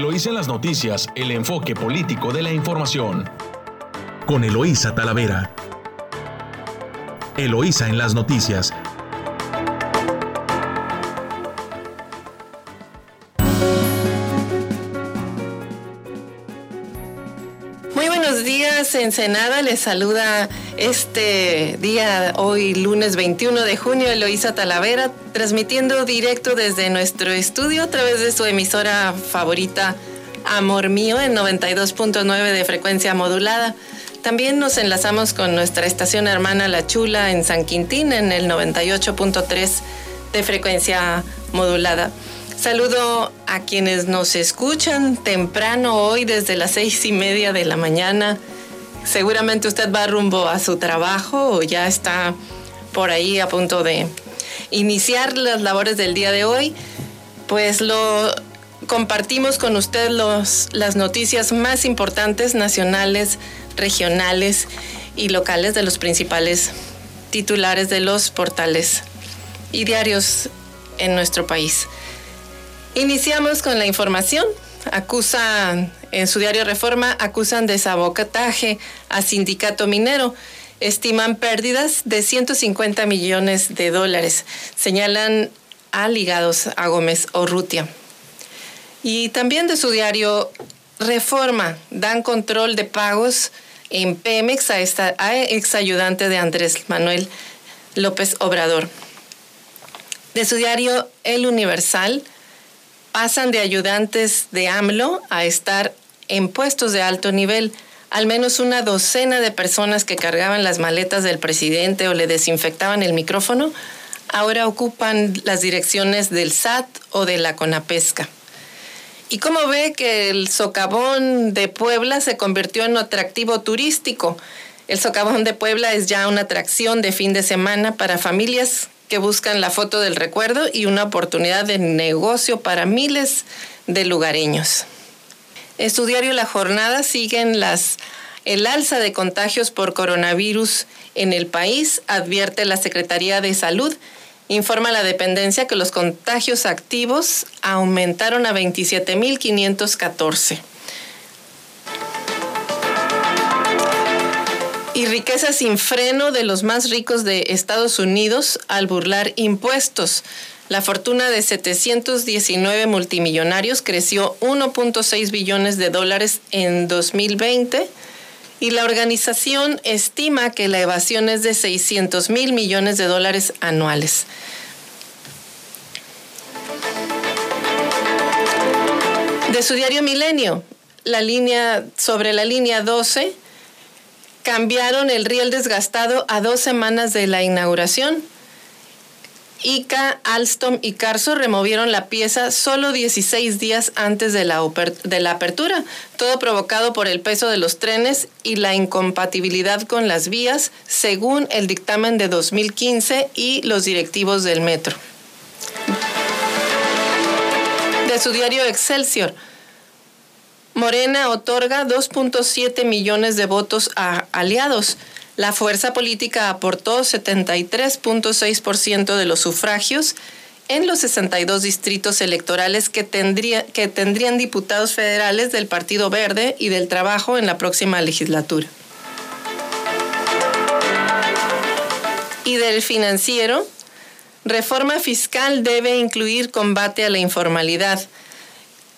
Eloísa en las noticias, el enfoque político de la información. Con Eloísa Talavera. Eloísa en las noticias. Ensenada. Les saluda este día, hoy lunes 21 de junio, Eloísa Talavera, transmitiendo directo desde nuestro estudio a través de su emisora favorita, Amor Mío, en 92.9 de frecuencia modulada. También nos enlazamos con nuestra estación hermana La Chula en San Quintín, en el 98.3 de frecuencia modulada. Saludo a quienes nos escuchan temprano hoy desde las seis y media de la mañana. Seguramente usted va rumbo a su trabajo o ya está por ahí a punto de iniciar las labores del día de hoy. Pues lo compartimos con usted los, las noticias más importantes nacionales, regionales y locales de los principales titulares de los portales y diarios en nuestro país. Iniciamos con la información. Acusan, en su diario Reforma, acusan de sabotaje a sindicato minero. Estiman pérdidas de 150 millones de dólares. Señalan a ligados a Gómez Orrutia. Y también de su diario Reforma, dan control de pagos en Pemex a, esta, a ex ayudante de Andrés Manuel López Obrador. De su diario El Universal, pasan de ayudantes de AMLO a estar en puestos de alto nivel. Al menos una docena de personas que cargaban las maletas del presidente o le desinfectaban el micrófono, ahora ocupan las direcciones del SAT o de la CONAPESCA. ¿Y cómo ve que el socavón de Puebla se convirtió en un atractivo turístico? El socavón de Puebla es ya una atracción de fin de semana para familias que buscan la foto del recuerdo y una oportunidad de negocio para miles de lugareños. En su diario La Jornada siguen las el alza de contagios por coronavirus en el país, advierte la Secretaría de Salud. Informa la dependencia que los contagios activos aumentaron a 27.514. y riqueza sin freno de los más ricos de Estados Unidos al burlar impuestos. La fortuna de 719 multimillonarios creció 1.6 billones de dólares en 2020 y la organización estima que la evasión es de 600 mil millones de dólares anuales. De su diario Milenio, la línea sobre la línea 12 cambiaron el riel desgastado a dos semanas de la inauguración. ICA, Alstom y Carso removieron la pieza solo 16 días antes de la, de la apertura, todo provocado por el peso de los trenes y la incompatibilidad con las vías, según el dictamen de 2015 y los directivos del metro. De su diario Excelsior, Morena otorga 2.7 millones de votos a aliados. La fuerza política aportó 73.6% de los sufragios en los 62 distritos electorales que, tendría, que tendrían diputados federales del Partido Verde y del Trabajo en la próxima legislatura. Y del financiero, reforma fiscal debe incluir combate a la informalidad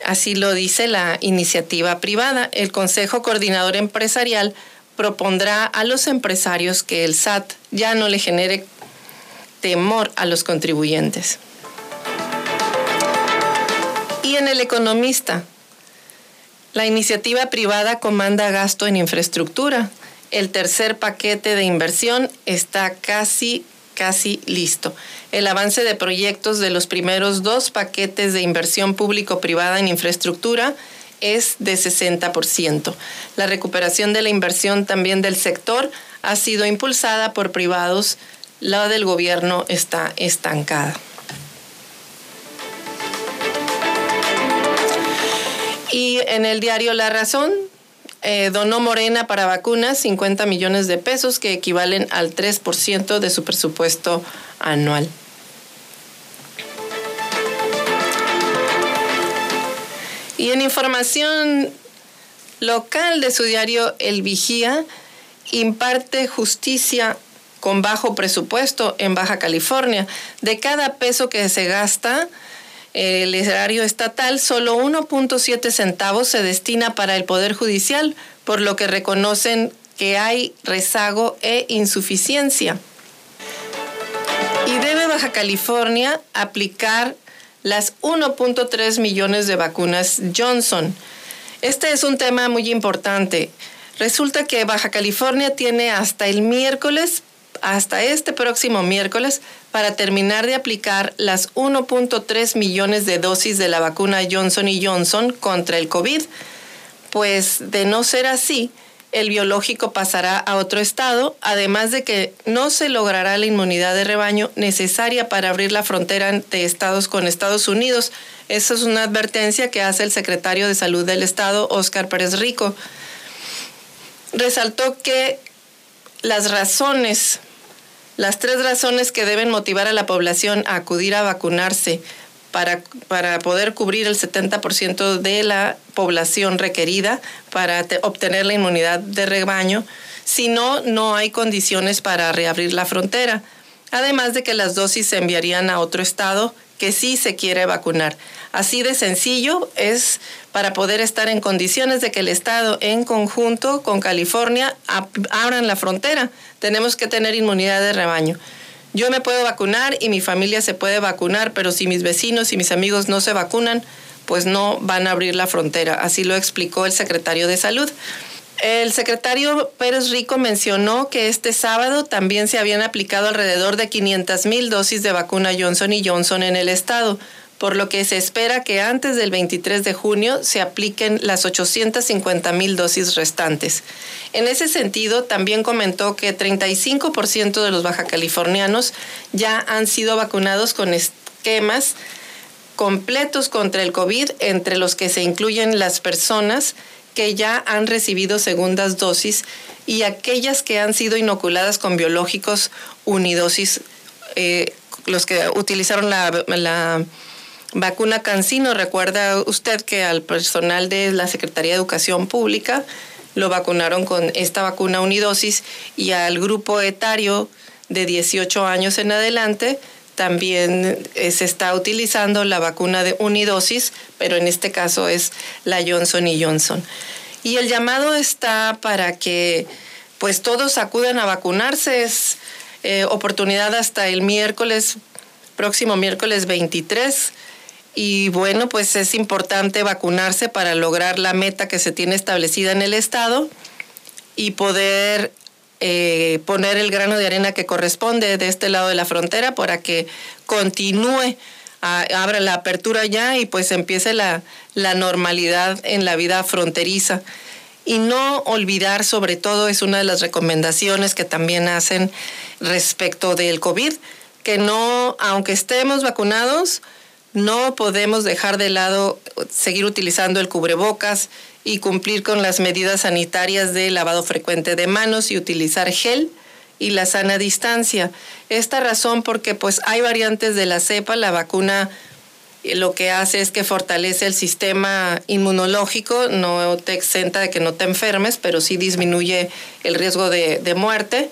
Así lo dice la iniciativa privada. El Consejo Coordinador Empresarial propondrá a los empresarios que el SAT ya no le genere temor a los contribuyentes. Y en el economista, la iniciativa privada comanda gasto en infraestructura. El tercer paquete de inversión está casi casi listo. El avance de proyectos de los primeros dos paquetes de inversión público-privada en infraestructura es de 60%. La recuperación de la inversión también del sector ha sido impulsada por privados. La del gobierno está estancada. Y en el diario La Razón eh, donó Morena para vacunas 50 millones de pesos que equivalen al 3% de su presupuesto anual. Y en información local de su diario El Vigía, imparte justicia con bajo presupuesto en Baja California. De cada peso que se gasta, el erario estatal, solo 1.7 centavos se destina para el Poder Judicial, por lo que reconocen que hay rezago e insuficiencia. Y debe Baja California aplicar las 1.3 millones de vacunas Johnson. Este es un tema muy importante. Resulta que Baja California tiene hasta el miércoles, hasta este próximo miércoles, para terminar de aplicar las 1.3 millones de dosis de la vacuna Johnson Johnson contra el COVID. Pues de no ser así, el biológico pasará a otro estado, además de que no se logrará la inmunidad de rebaño necesaria para abrir la frontera de estados con Estados Unidos. Esa es una advertencia que hace el secretario de Salud del Estado, Óscar Pérez Rico. Resaltó que las razones, las tres razones que deben motivar a la población a acudir a vacunarse para, para poder cubrir el 70% de la población requerida para obtener la inmunidad de rebaño. Si no, no hay condiciones para reabrir la frontera. Además de que las dosis se enviarían a otro estado que sí se quiere vacunar. Así de sencillo es para poder estar en condiciones de que el Estado en conjunto con California abran la frontera. Tenemos que tener inmunidad de rebaño. Yo me puedo vacunar y mi familia se puede vacunar, pero si mis vecinos y mis amigos no se vacunan, pues no van a abrir la frontera. Así lo explicó el secretario de Salud. El secretario Pérez Rico mencionó que este sábado también se habían aplicado alrededor de 500 mil dosis de vacuna Johnson y Johnson en el estado, por lo que se espera que antes del 23 de junio se apliquen las 850 mil dosis restantes. En ese sentido, también comentó que 35% de los bajacalifornianos ya han sido vacunados con esquemas completos contra el COVID, entre los que se incluyen las personas que ya han recibido segundas dosis y aquellas que han sido inoculadas con biológicos unidosis, eh, los que utilizaron la, la vacuna Cancino. Recuerda usted que al personal de la Secretaría de Educación Pública lo vacunaron con esta vacuna unidosis y al grupo etario de 18 años en adelante también eh, se está utilizando la vacuna de unidosis, pero en este caso es la Johnson y Johnson. Y el llamado está para que pues todos acudan a vacunarse. Es eh, oportunidad hasta el miércoles, próximo miércoles 23. Y bueno, pues es importante vacunarse para lograr la meta que se tiene establecida en el Estado y poder eh, poner el grano de arena que corresponde de este lado de la frontera para que continúe, abra la apertura ya y pues empiece la, la normalidad en la vida fronteriza. Y no olvidar, sobre todo, es una de las recomendaciones que también hacen respecto del COVID, que no, aunque estemos vacunados, no podemos dejar de lado seguir utilizando el cubrebocas y cumplir con las medidas sanitarias de lavado frecuente de manos y utilizar gel y la sana distancia. Esta razón porque pues hay variantes de la cepa, la vacuna eh, lo que hace es que fortalece el sistema inmunológico, no te exenta de que no te enfermes, pero sí disminuye el riesgo de, muerte,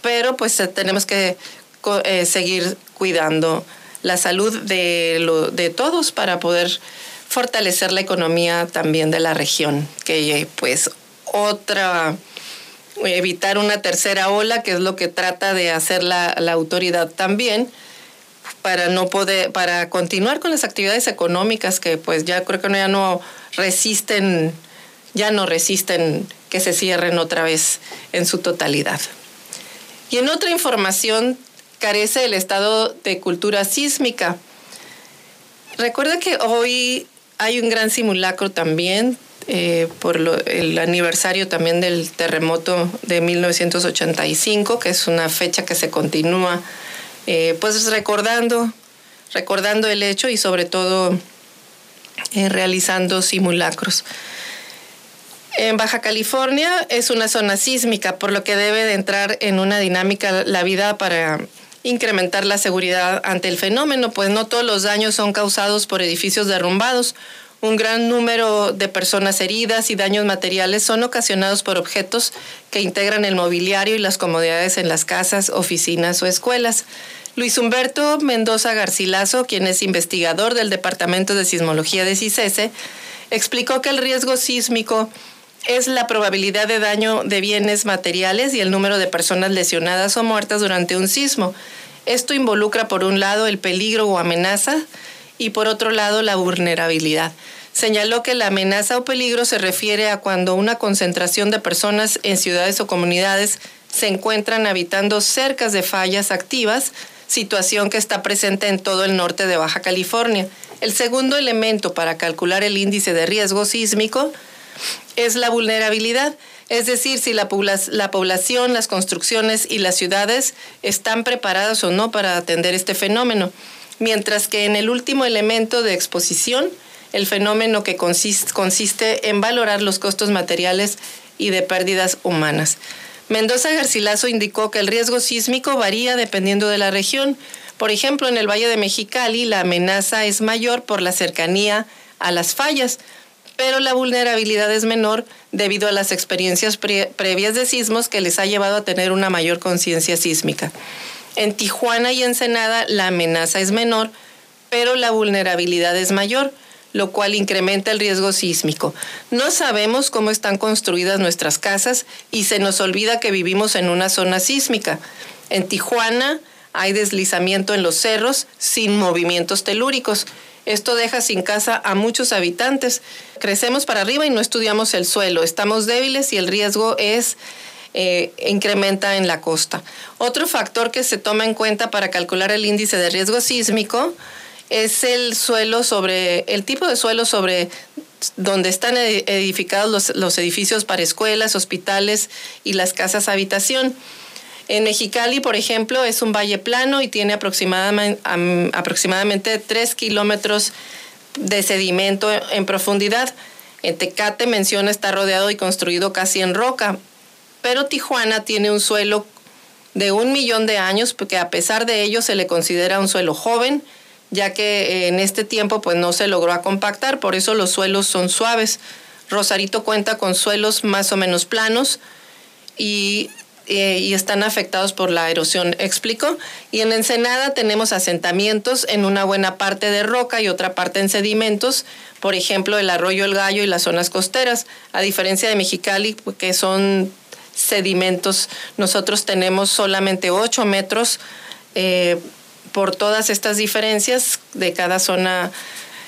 pero pues eh, tenemos que eh, seguir cuidando la salud de, lo, de todos para poder fortalecer la economía también de la región, que pues otra evitar una tercera ola, que es lo que trata de hacer la, la, autoridad también, para no poder, para continuar con las actividades económicas que pues ya creo que ya no resisten, ya no resisten que se cierren otra vez en su totalidad. Y en otra información carece el estado de cultura sísmica. Recuerda que hoy hay un gran simulacro también eh, por el aniversario también del terremoto de 1985, que es una fecha que se continúa, eh, pues recordando, recordando el hecho y sobre todo eh, realizando simulacros. En Baja California es una zona sísmica, por lo que debe de entrar en una dinámica la vida para incrementar la seguridad ante el fenómeno, pues no todos los daños son causados por edificios derrumbados. Un gran número de personas heridas y daños materiales son ocasionados por objetos que integran el mobiliario y las comodidades en las casas, oficinas o escuelas. Luis Humberto Mendoza Garcilaso, quien es investigador del Departamento de Sismología de CICESE, explicó que el riesgo sísmico es la probabilidad de daño de bienes materiales y el número de personas lesionadas o muertas durante un sismo. Esto involucra, por un lado, el peligro o amenaza y, por otro lado, la vulnerabilidad. Señaló que la amenaza o peligro se refiere a cuando una concentración de personas en ciudades o comunidades se encuentran habitando cerca de fallas activas, situación que está presente en todo el norte de Baja California. El segundo elemento para calcular el índice de riesgo sísmico es la vulnerabilidad, es decir, si la, la, población, las construcciones y las ciudades están preparadas o no para atender este fenómeno. Mientras que en el último elemento de exposición, el fenómeno que consiste, consiste en valorar los costos materiales y de pérdidas humanas. Mendoza Garcilaso indicó que el riesgo sísmico varía dependiendo de la región. Por ejemplo, en el Valle de Mexicali la amenaza es mayor por la cercanía a las fallas, pero la vulnerabilidad es menor debido a las experiencias previas de sismos que les ha llevado a tener una mayor conciencia sísmica. En Tijuana y Ensenada la amenaza es menor, pero la vulnerabilidad es mayor, lo cual incrementa el riesgo sísmico. No sabemos cómo están construidas nuestras casas y se nos olvida que vivimos en una zona sísmica. En Tijuana hay deslizamiento en los cerros sin movimientos telúricos esto deja sin casa a muchos habitantes. Crecemos para arriba y no estudiamos el suelo. Estamos débiles y el riesgo es eh, incrementa en la costa. Otro factor que se toma en cuenta para calcular el índice de riesgo sísmico es el suelo sobre el tipo de suelo sobre donde están edificados los, los edificios para escuelas, hospitales y las casas habitación. En Mexicali, por ejemplo, es un valle plano y tiene aproximadamente, aproximadamente 3 kilómetros de sedimento en profundidad. En Tecate menciona está rodeado y construido casi en roca, pero Tijuana tiene un suelo de un millón de años, porque a pesar de ello se le considera un suelo joven, ya que en este tiempo pues no se logró compactar, por eso los suelos son suaves. Rosarito cuenta con suelos más o menos planos y eh, y están afectados por la erosión, explico. Y en Ensenada tenemos asentamientos en una buena parte de roca y otra parte en sedimentos, por ejemplo, el arroyo El Gallo y las zonas costeras, a diferencia de Mexicali, que son sedimentos, nosotros tenemos solamente 8 metros eh, por todas estas diferencias de cada zona.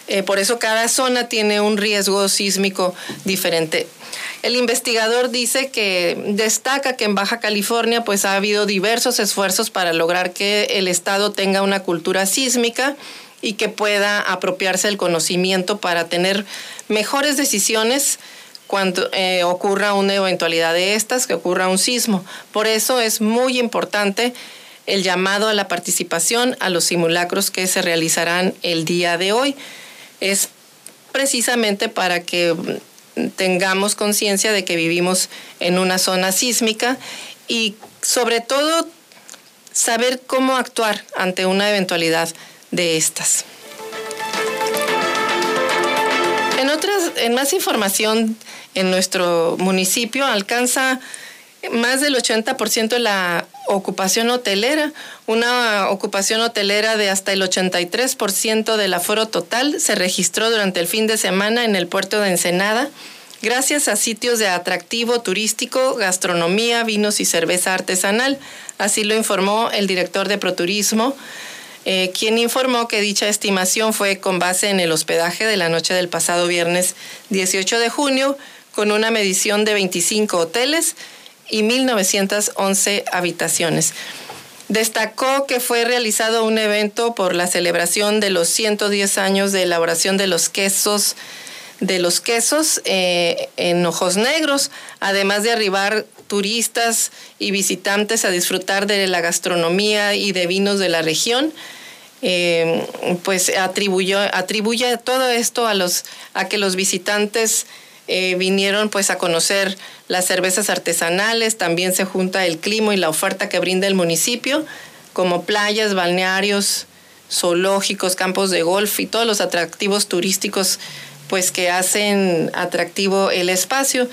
Eh, por eso cada zona tiene un riesgo sísmico diferente. El investigador dice que destaca que en Baja California pues ha habido diversos esfuerzos para lograr que el Estado tenga una cultura sísmica y que pueda apropiarse el conocimiento para tener mejores decisiones cuando eh, ocurra una eventualidad de estas, que ocurra un sismo. Por eso es muy importante el llamado a la participación a los simulacros que se realizarán el día de hoy. Es precisamente para que tengamos conciencia de que vivimos en una zona sísmica y sobre todo saber cómo actuar ante una eventualidad de estas. En otras, en más información en nuestro municipio alcanza más del 80% de la ocupación hotelera, una ocupación hotelera de hasta el 83% del aforo total se registró durante el fin de semana en el puerto de Ensenada, gracias a sitios de atractivo turístico, gastronomía, vinos y cerveza artesanal. Así lo informó el director de Proturismo, eh, quien informó que dicha estimación fue con base en el hospedaje de la noche del pasado viernes 18 de junio, con una medición de 25 hoteles, y 1.911 habitaciones. Destacó que fue realizado un evento por la celebración de los 110 años de elaboración de los quesos de los quesos eh, en Ojos Negros, además de arribar turistas y visitantes a disfrutar de la gastronomía y de vinos de la región. Eh, pues atribuyó, atribuye todo esto a, los, a que los visitantes eh, vinieron pues a conocer las cervezas artesanales, también se junta el clima y la oferta que brinda el municipio, como playas, balnearios, zoológicos, campos de golf y todos los atractivos turísticos pues que hacen atractivo el espacio.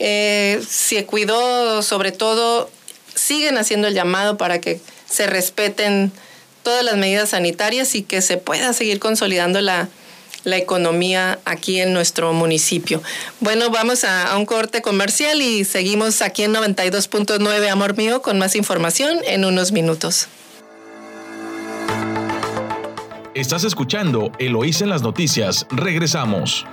Eh, se cuidó sobre todo, siguen haciendo el llamado para que se respeten todas las medidas sanitarias y que se pueda seguir consolidando la, la economía aquí en nuestro municipio. Bueno, vamos a, un corte comercial y seguimos aquí en 92.9 Amor Mío con más información en unos minutos. Estás escuchando Eloísa en las noticias. Regresamos.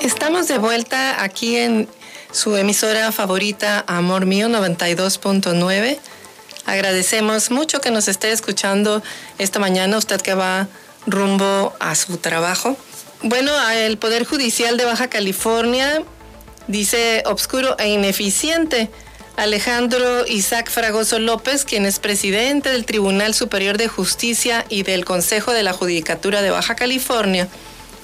Estamos de vuelta aquí en su emisora favorita Amor Mío 92.9 Agradecemos mucho que nos esté escuchando esta mañana, usted que va rumbo a su trabajo. Bueno, el Poder Judicial de Baja California dice obscuro e ineficiente. Alejandro Isaac Fragoso López, quien es presidente del Tribunal Superior de Justicia y del Consejo de la Judicatura de Baja California,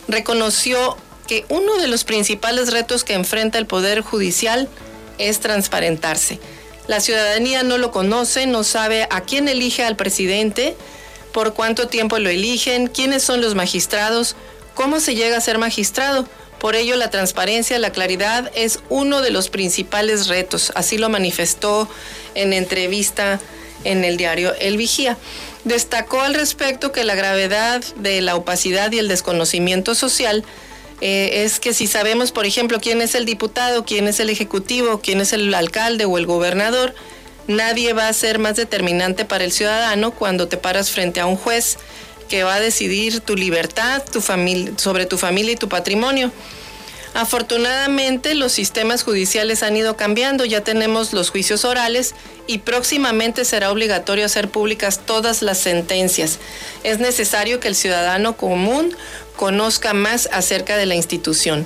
reconoció que uno de los principales retos que enfrenta el Poder Judicial es transparentarse. La ciudadanía no lo conoce, no sabe a quién elige al presidente, por cuánto tiempo lo eligen, quiénes son los magistrados, cómo se llega a ser magistrado. Por ello, la transparencia, la claridad es uno de los principales retos. Así lo manifestó en entrevista en el diario El Vigía. Destacó al respecto que la gravedad de la opacidad y el desconocimiento social eh, es que si sabemos, por ejemplo, quién es el diputado, quién es el ejecutivo, quién es el alcalde o el gobernador, nadie va a ser más determinante para el ciudadano cuando te paras frente a un juez que va a decidir tu libertad, tu familia, sobre tu familia y tu patrimonio. Afortunadamente los sistemas judiciales han ido cambiando, ya tenemos los juicios orales y próximamente será obligatorio hacer públicas todas las sentencias. Es necesario que el ciudadano común conozca más acerca de la institución.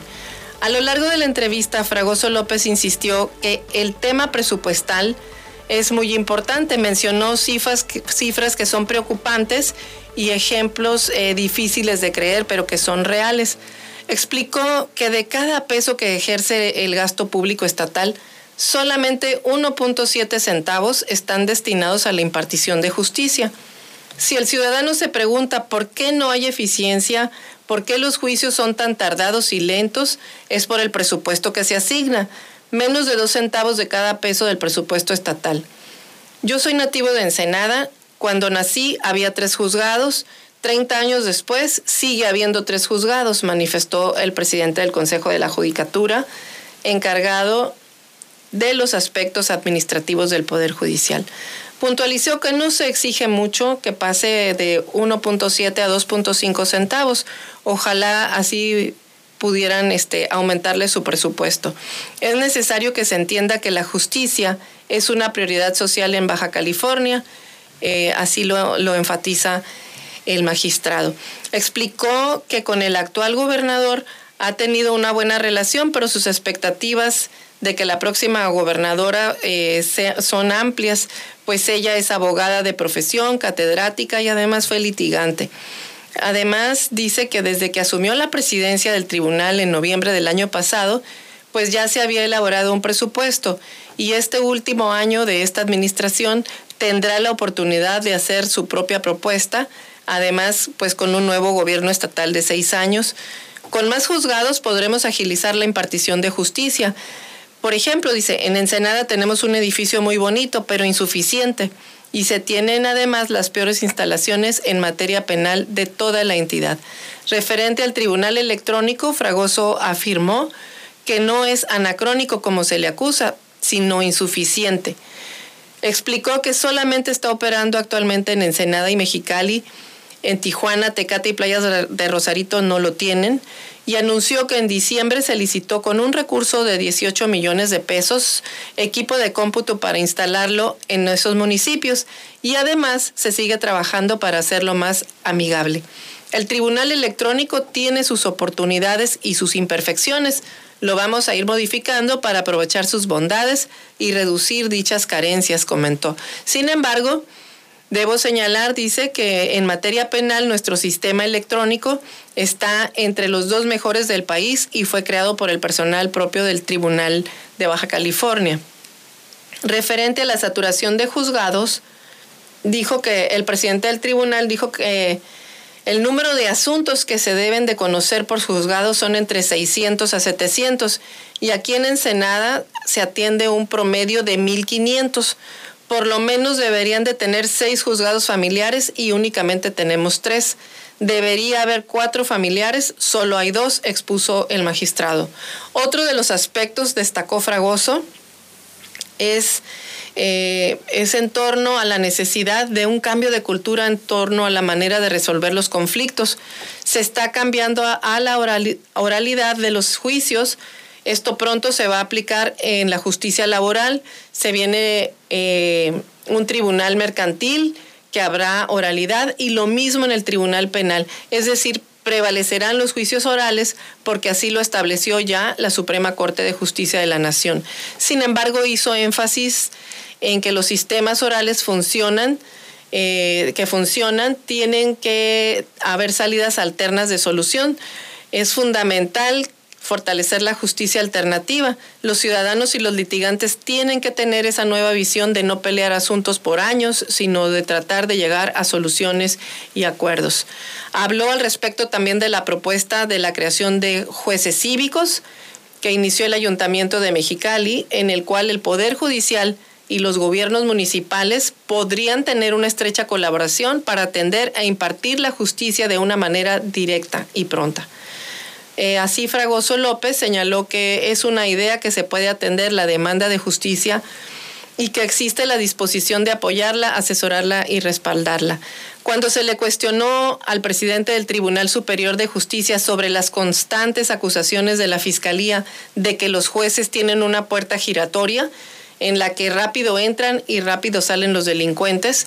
A lo largo de la entrevista, Fragoso López insistió que el tema presupuestal es muy importante. Mencionó cifras cifras que son preocupantes y ejemplos eh, difíciles de creer, pero que son reales explicó que de cada peso que ejerce el gasto público estatal, solamente 1.7 centavos están destinados a la impartición de justicia. Si el ciudadano se pregunta por qué no hay eficiencia, por qué los juicios son tan tardados y lentos, es por el presupuesto que se asigna, menos de dos centavos de cada peso del presupuesto estatal. Yo soy nativo de Ensenada. Cuando nací había tres juzgados 30 años después sigue habiendo tres juzgados, manifestó el presidente del Consejo de la Judicatura, encargado de los aspectos administrativos del Poder Judicial. Puntualizó que no se exige mucho que pase de 1.7 a 2.5 centavos. Ojalá así pudieran este, aumentarle su presupuesto. Es necesario que se entienda que la justicia es una prioridad social en Baja California, eh, así lo, lo enfatiza el magistrado. Explicó que con el actual gobernador ha tenido una buena relación, pero sus expectativas de que la próxima gobernadora eh, son amplias, pues ella es abogada de profesión, catedrática y además fue litigante. Además, dice que desde que asumió la presidencia del tribunal en noviembre del año pasado, pues ya se había elaborado un presupuesto y este último año de esta administración tendrá la oportunidad de hacer su propia propuesta Además, pues con un nuevo gobierno estatal de seis años, con más juzgados podremos agilizar la impartición de justicia. Por ejemplo, dice, en Ensenada tenemos un edificio muy bonito, pero insuficiente, y se tienen además las peores instalaciones en materia penal de toda la entidad. Referente al Tribunal Electrónico, Fragoso afirmó que no es anacrónico como se le acusa, sino insuficiente. Explicó que solamente está operando actualmente en Ensenada y Mexicali en Tijuana, Tecate y Playas de Rosarito no lo tienen y anunció que en diciembre se licitó con un recurso de 18 millones de pesos equipo de cómputo para instalarlo en esos municipios y además se sigue trabajando para hacerlo más amigable. El Tribunal Electrónico tiene sus oportunidades y sus imperfecciones. Lo vamos a ir modificando para aprovechar sus bondades y reducir dichas carencias, comentó. Sin embargo, Debo señalar, dice, que en materia penal nuestro sistema electrónico está entre los dos mejores del país y fue creado por el personal propio del Tribunal de Baja California. Referente a la saturación de juzgados, dijo que el presidente del tribunal dijo que el número de asuntos que se deben de conocer por juzgados son entre 600 a 700 y aquí en Ensenada se atiende un promedio de 1500. Por lo menos deberían de tener seis juzgados familiares y únicamente tenemos tres. Debería haber cuatro familiares, solo hay dos, expuso el magistrado. Otro de los aspectos, destacó Fragoso, es eh, es en torno a la necesidad de un cambio de cultura en torno a la manera de resolver los conflictos. Se está cambiando a, la oralidad de los juicios. Esto pronto se va a aplicar en la justicia laboral. Se viene eh, un tribunal mercantil que habrá oralidad y lo mismo en el tribunal penal. Es decir, prevalecerán los juicios orales porque así lo estableció ya la Suprema Corte de Justicia de la Nación. Sin embargo, hizo énfasis en que los sistemas orales funcionan, eh, que funcionan, tienen que haber salidas alternas de solución. Es fundamental fortalecer la justicia alternativa. Los ciudadanos y los litigantes tienen que tener esa nueva visión de no pelear asuntos por años, sino de tratar de llegar a soluciones y acuerdos. Habló al respecto también de la propuesta de la creación de jueces cívicos que inició el Ayuntamiento de Mexicali, en el cual el Poder Judicial y los gobiernos municipales podrían tener una estrecha colaboración para atender e impartir la justicia de una manera directa y pronta. Eh, así Fragoso López señaló que es una idea que se puede atender la demanda de justicia y que existe la disposición de apoyarla, asesorarla y respaldarla. Cuando se le cuestionó al presidente del Tribunal Superior de Justicia sobre las constantes acusaciones de la Fiscalía de que los jueces tienen una puerta giratoria, en la que rápido entran y rápido salen los delincuentes,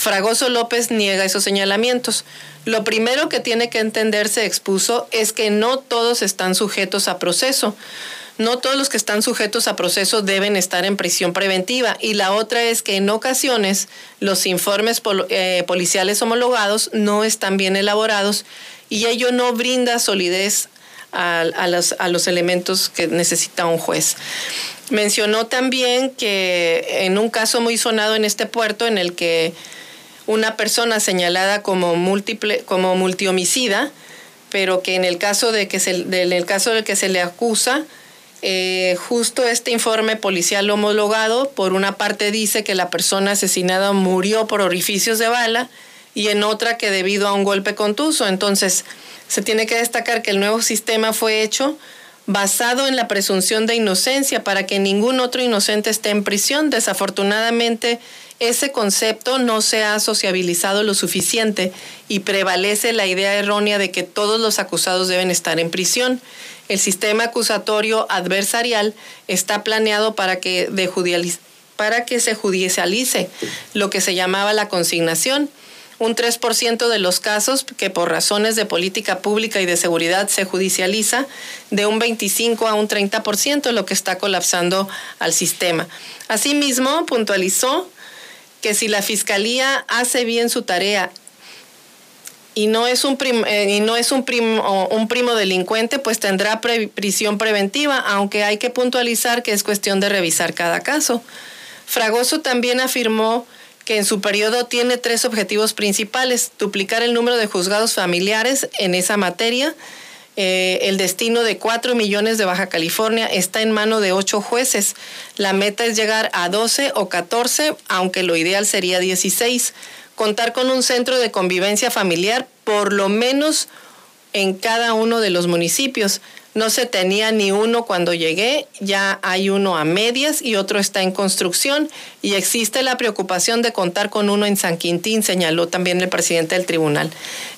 Fragoso López niega esos señalamientos. Lo primero que tiene que entenderse, expuso, es que no todos están sujetos a proceso. No todos los que están sujetos a proceso deben estar en prisión preventiva. Y la otra es que en ocasiones los informes eh, policiales homologados no están bien elaborados y ello no brinda solidez a, los, a los elementos que necesita un juez. Mencionó también que en un caso muy sonado en este puerto, en el que una persona señalada como múltiple, como multihomicida, pero que en el caso de que se, el caso del que se le acusa, eh, justo este informe policial homologado, por una parte dice que la persona asesinada murió por orificios de bala y en otra que debido a un golpe contuso. Entonces, se tiene que destacar que el nuevo sistema fue hecho basado en la presunción de inocencia para que ningún otro inocente esté en prisión. Desafortunadamente, ese concepto no se ha sociabilizado lo suficiente y prevalece la idea errónea de que todos los acusados deben estar en prisión. El sistema acusatorio adversarial está planeado para que, para que se judicialice lo que se llamaba la consignación un 3% de los casos que por razones de política pública y de seguridad se judicializa, de un 25 a un 30%, lo que está colapsando al sistema. Asimismo, puntualizó que si la Fiscalía hace bien su tarea y no es un, eh, y no es un, primo, un primo delincuente, pues tendrá prisión preventiva, aunque hay que puntualizar que es cuestión de revisar cada caso. Fragoso también afirmó que en su periodo tiene tres objetivos principales. Duplicar el número de juzgados familiares en esa materia. Eh, el destino de 4 millones de Baja California está en mano de 8 jueces. La meta es llegar a 12 o 14, aunque lo ideal sería 16. Contar con un centro de convivencia familiar, por lo menos en cada uno de los municipios. No se tenía ni uno cuando llegué, ya hay uno a medias y otro está en construcción y existe la preocupación de contar con uno en San Quintín, señaló también el presidente del tribunal.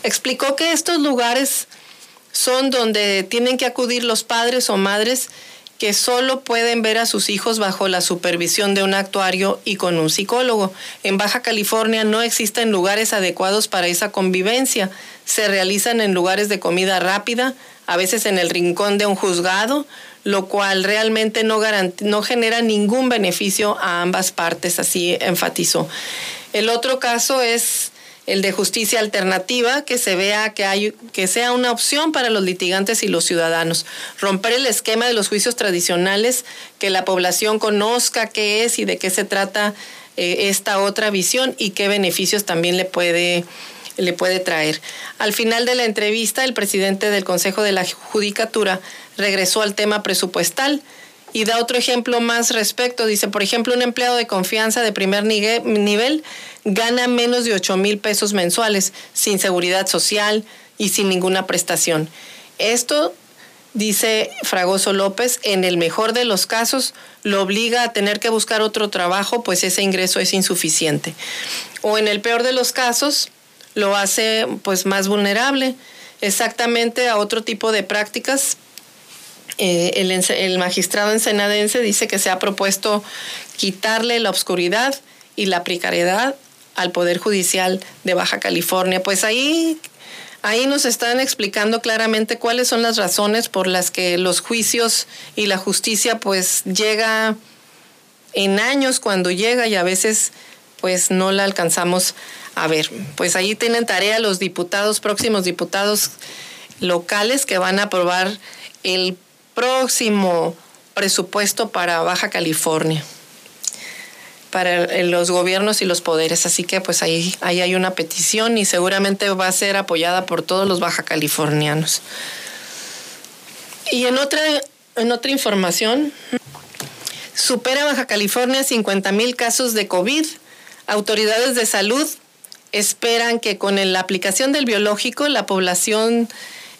Explicó que estos lugares son donde tienen que acudir los padres o madres que solo pueden ver a sus hijos bajo la supervisión de un actuario y con un psicólogo. En Baja California no existen lugares adecuados para esa convivencia. Se realizan en lugares de comida rápida, a veces en el rincón de un juzgado, lo cual realmente no, no genera ningún beneficio a ambas partes, así enfatizó. El otro caso es el de justicia alternativa, que se vea que hay, que sea una opción para los litigantes y los ciudadanos. Romper el esquema de los juicios tradicionales, que la población conozca qué es y de qué se trata eh, esta otra visión y qué beneficios también le puede le puede traer. Al final de la entrevista, el presidente del Consejo de la Judicatura regresó al tema presupuestal y da otro ejemplo más respecto. Dice, por ejemplo, un empleado de confianza de primer nivel gana menos de 8 mil pesos mensuales, sin seguridad social y sin ninguna prestación. Esto, dice Fragoso López, en el mejor de los casos lo obliga a tener que buscar otro trabajo, pues ese ingreso es insuficiente. O en el peor de los casos, lo hace pues más vulnerable exactamente a otro tipo de prácticas. Eh, el, el, magistrado ensenadense dice que se ha propuesto quitarle la obscuridad y la precariedad al Poder Judicial de Baja California. Pues ahí, ahí nos están explicando claramente cuáles son las razones por las que los juicios y la justicia pues llega en años cuando llega y a veces pues no la alcanzamos a ver, pues ahí tienen tarea los diputados, próximos diputados locales que van a aprobar el próximo presupuesto para Baja California, para los gobiernos y los poderes. Así que pues ahí, ahí hay una petición y seguramente va a ser apoyada por todos los baja californianos. Y en otra, en otra información, supera Baja California 50 mil casos de COVID. Autoridades de salud esperan que con la aplicación del biológico la población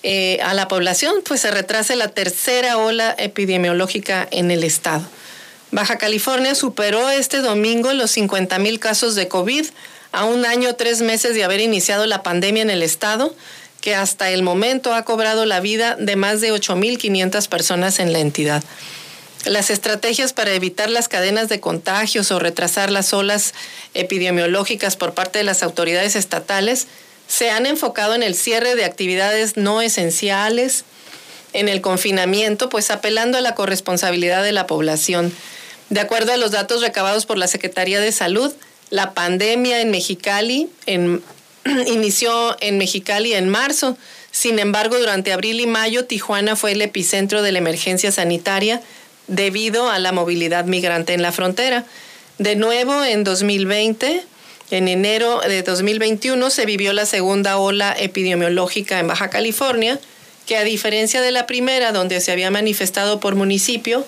eh, a la población pues se retrase la tercera ola epidemiológica en el estado. Baja California superó este domingo los 50 mil casos de COVID a un año tres meses de haber iniciado la pandemia en el estado, que hasta el momento ha cobrado la vida de más de 8.500 personas en la entidad. Las estrategias para evitar las cadenas de contagios o retrasar las olas epidemiológicas por parte de las autoridades estatales se han enfocado en el cierre de actividades no esenciales, en el confinamiento, pues apelando a la corresponsabilidad de la población. De acuerdo a los datos recabados por la Secretaría de Salud, la pandemia en Mexicali inició en Mexicali en marzo. Sin embargo, durante abril y mayo, Tijuana fue el epicentro de la emergencia sanitaria debido a la movilidad migrante en la frontera. De nuevo, en 2020, en enero de 2021, se vivió la segunda ola epidemiológica en Baja California, que a diferencia de la primera, donde se había manifestado por municipio,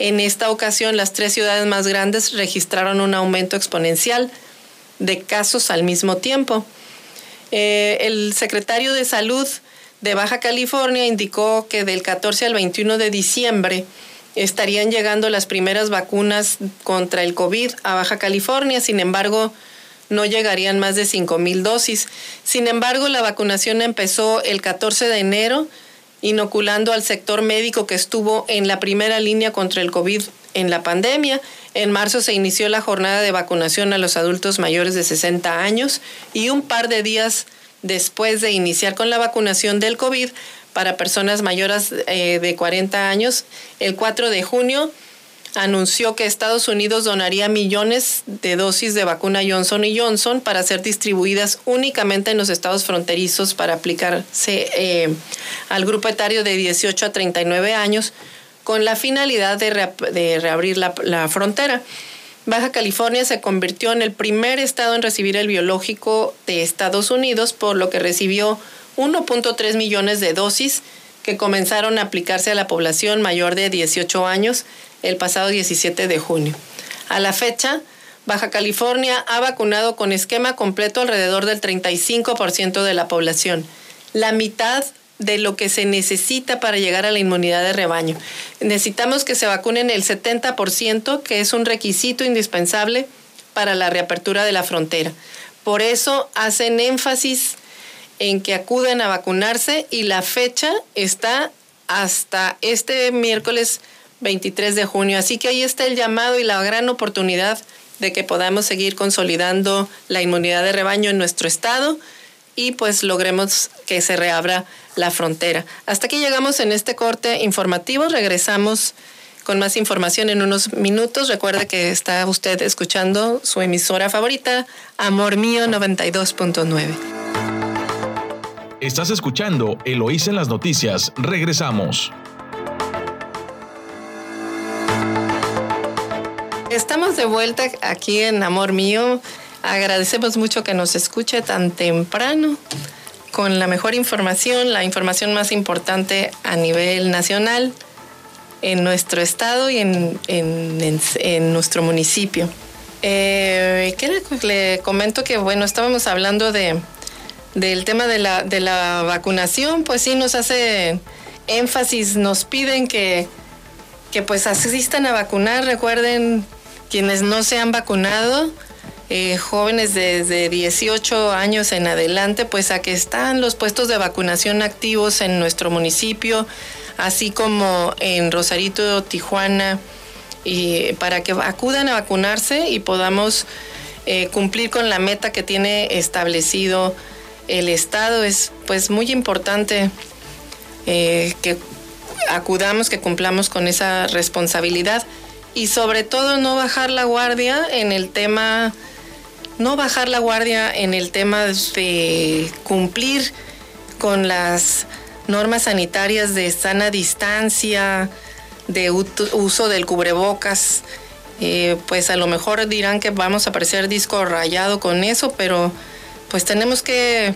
en esta ocasión las tres ciudades más grandes registraron un aumento exponencial de casos al mismo tiempo. Eh, el secretario de Salud de Baja California indicó que del 14 al 21 de diciembre estarían llegando las primeras vacunas contra el COVID a Baja California, sin embargo, no llegarían más de 5 mil dosis. Sin embargo, la vacunación empezó el 14 de enero, inoculando al sector médico que estuvo en la primera línea contra el COVID en la pandemia. En marzo se inició la jornada de vacunación a los adultos mayores de 60 años y un par de días después de iniciar con la vacunación del COVID, para personas mayores eh, de 40 años. El 4 de junio anunció que Estados Unidos donaría millones de dosis de vacuna Johnson Johnson para ser distribuidas únicamente en los estados fronterizos para aplicarse eh, al grupo etario de 18 a 39 años con la finalidad de, reabrir la, la frontera. Baja California se convirtió en el primer estado en recibir el biológico de Estados Unidos, por lo que recibió 1.3 millones de dosis que comenzaron a aplicarse a la población mayor de 18 años el pasado 17 de junio. A la fecha, Baja California ha vacunado con esquema completo alrededor del 35% de la población, la mitad de lo que se necesita para llegar a la inmunidad de rebaño. Necesitamos que se vacunen el 70%, que es un requisito indispensable para la reapertura de la frontera. Por eso hacen énfasis en que acuden a vacunarse y la fecha está hasta este miércoles 23 de junio. Así que ahí está el llamado y la gran oportunidad de que podamos seguir consolidando la inmunidad de rebaño en nuestro estado y pues logremos que se reabra la frontera. Hasta aquí llegamos en este corte informativo. Regresamos con más información en unos minutos. Recuerde que está usted escuchando su emisora favorita, Amor Mío 92.9. Estás escuchando Eloísa en las noticias. Regresamos. Estamos de vuelta aquí en Amor Mío. Agradecemos mucho que nos escuche tan temprano con la mejor información, la información más importante a nivel nacional en nuestro estado y en, nuestro municipio. Eh, ¿qué le, comento que, bueno, estábamos hablando de, del tema de la, de la vacunación, pues sí nos hace énfasis, nos piden que, que pues asistan a vacunar, recuerden quienes no se han vacunado, eh, jóvenes desde 18 años en adelante, pues a que están los puestos de vacunación activos en nuestro municipio, así como en Rosarito, Tijuana, y para que acudan a vacunarse y podamos eh, cumplir con la meta que tiene establecido el Estado. Es pues muy importante eh, que acudamos, que cumplamos con esa responsabilidad y sobre todo no bajar la guardia en el tema, no bajar la guardia en el tema de cumplir con las normas sanitarias de sana distancia, de uso del cubrebocas. Eh, pues a lo mejor dirán que vamos a parecer disco rayado con eso, pero pues tenemos que,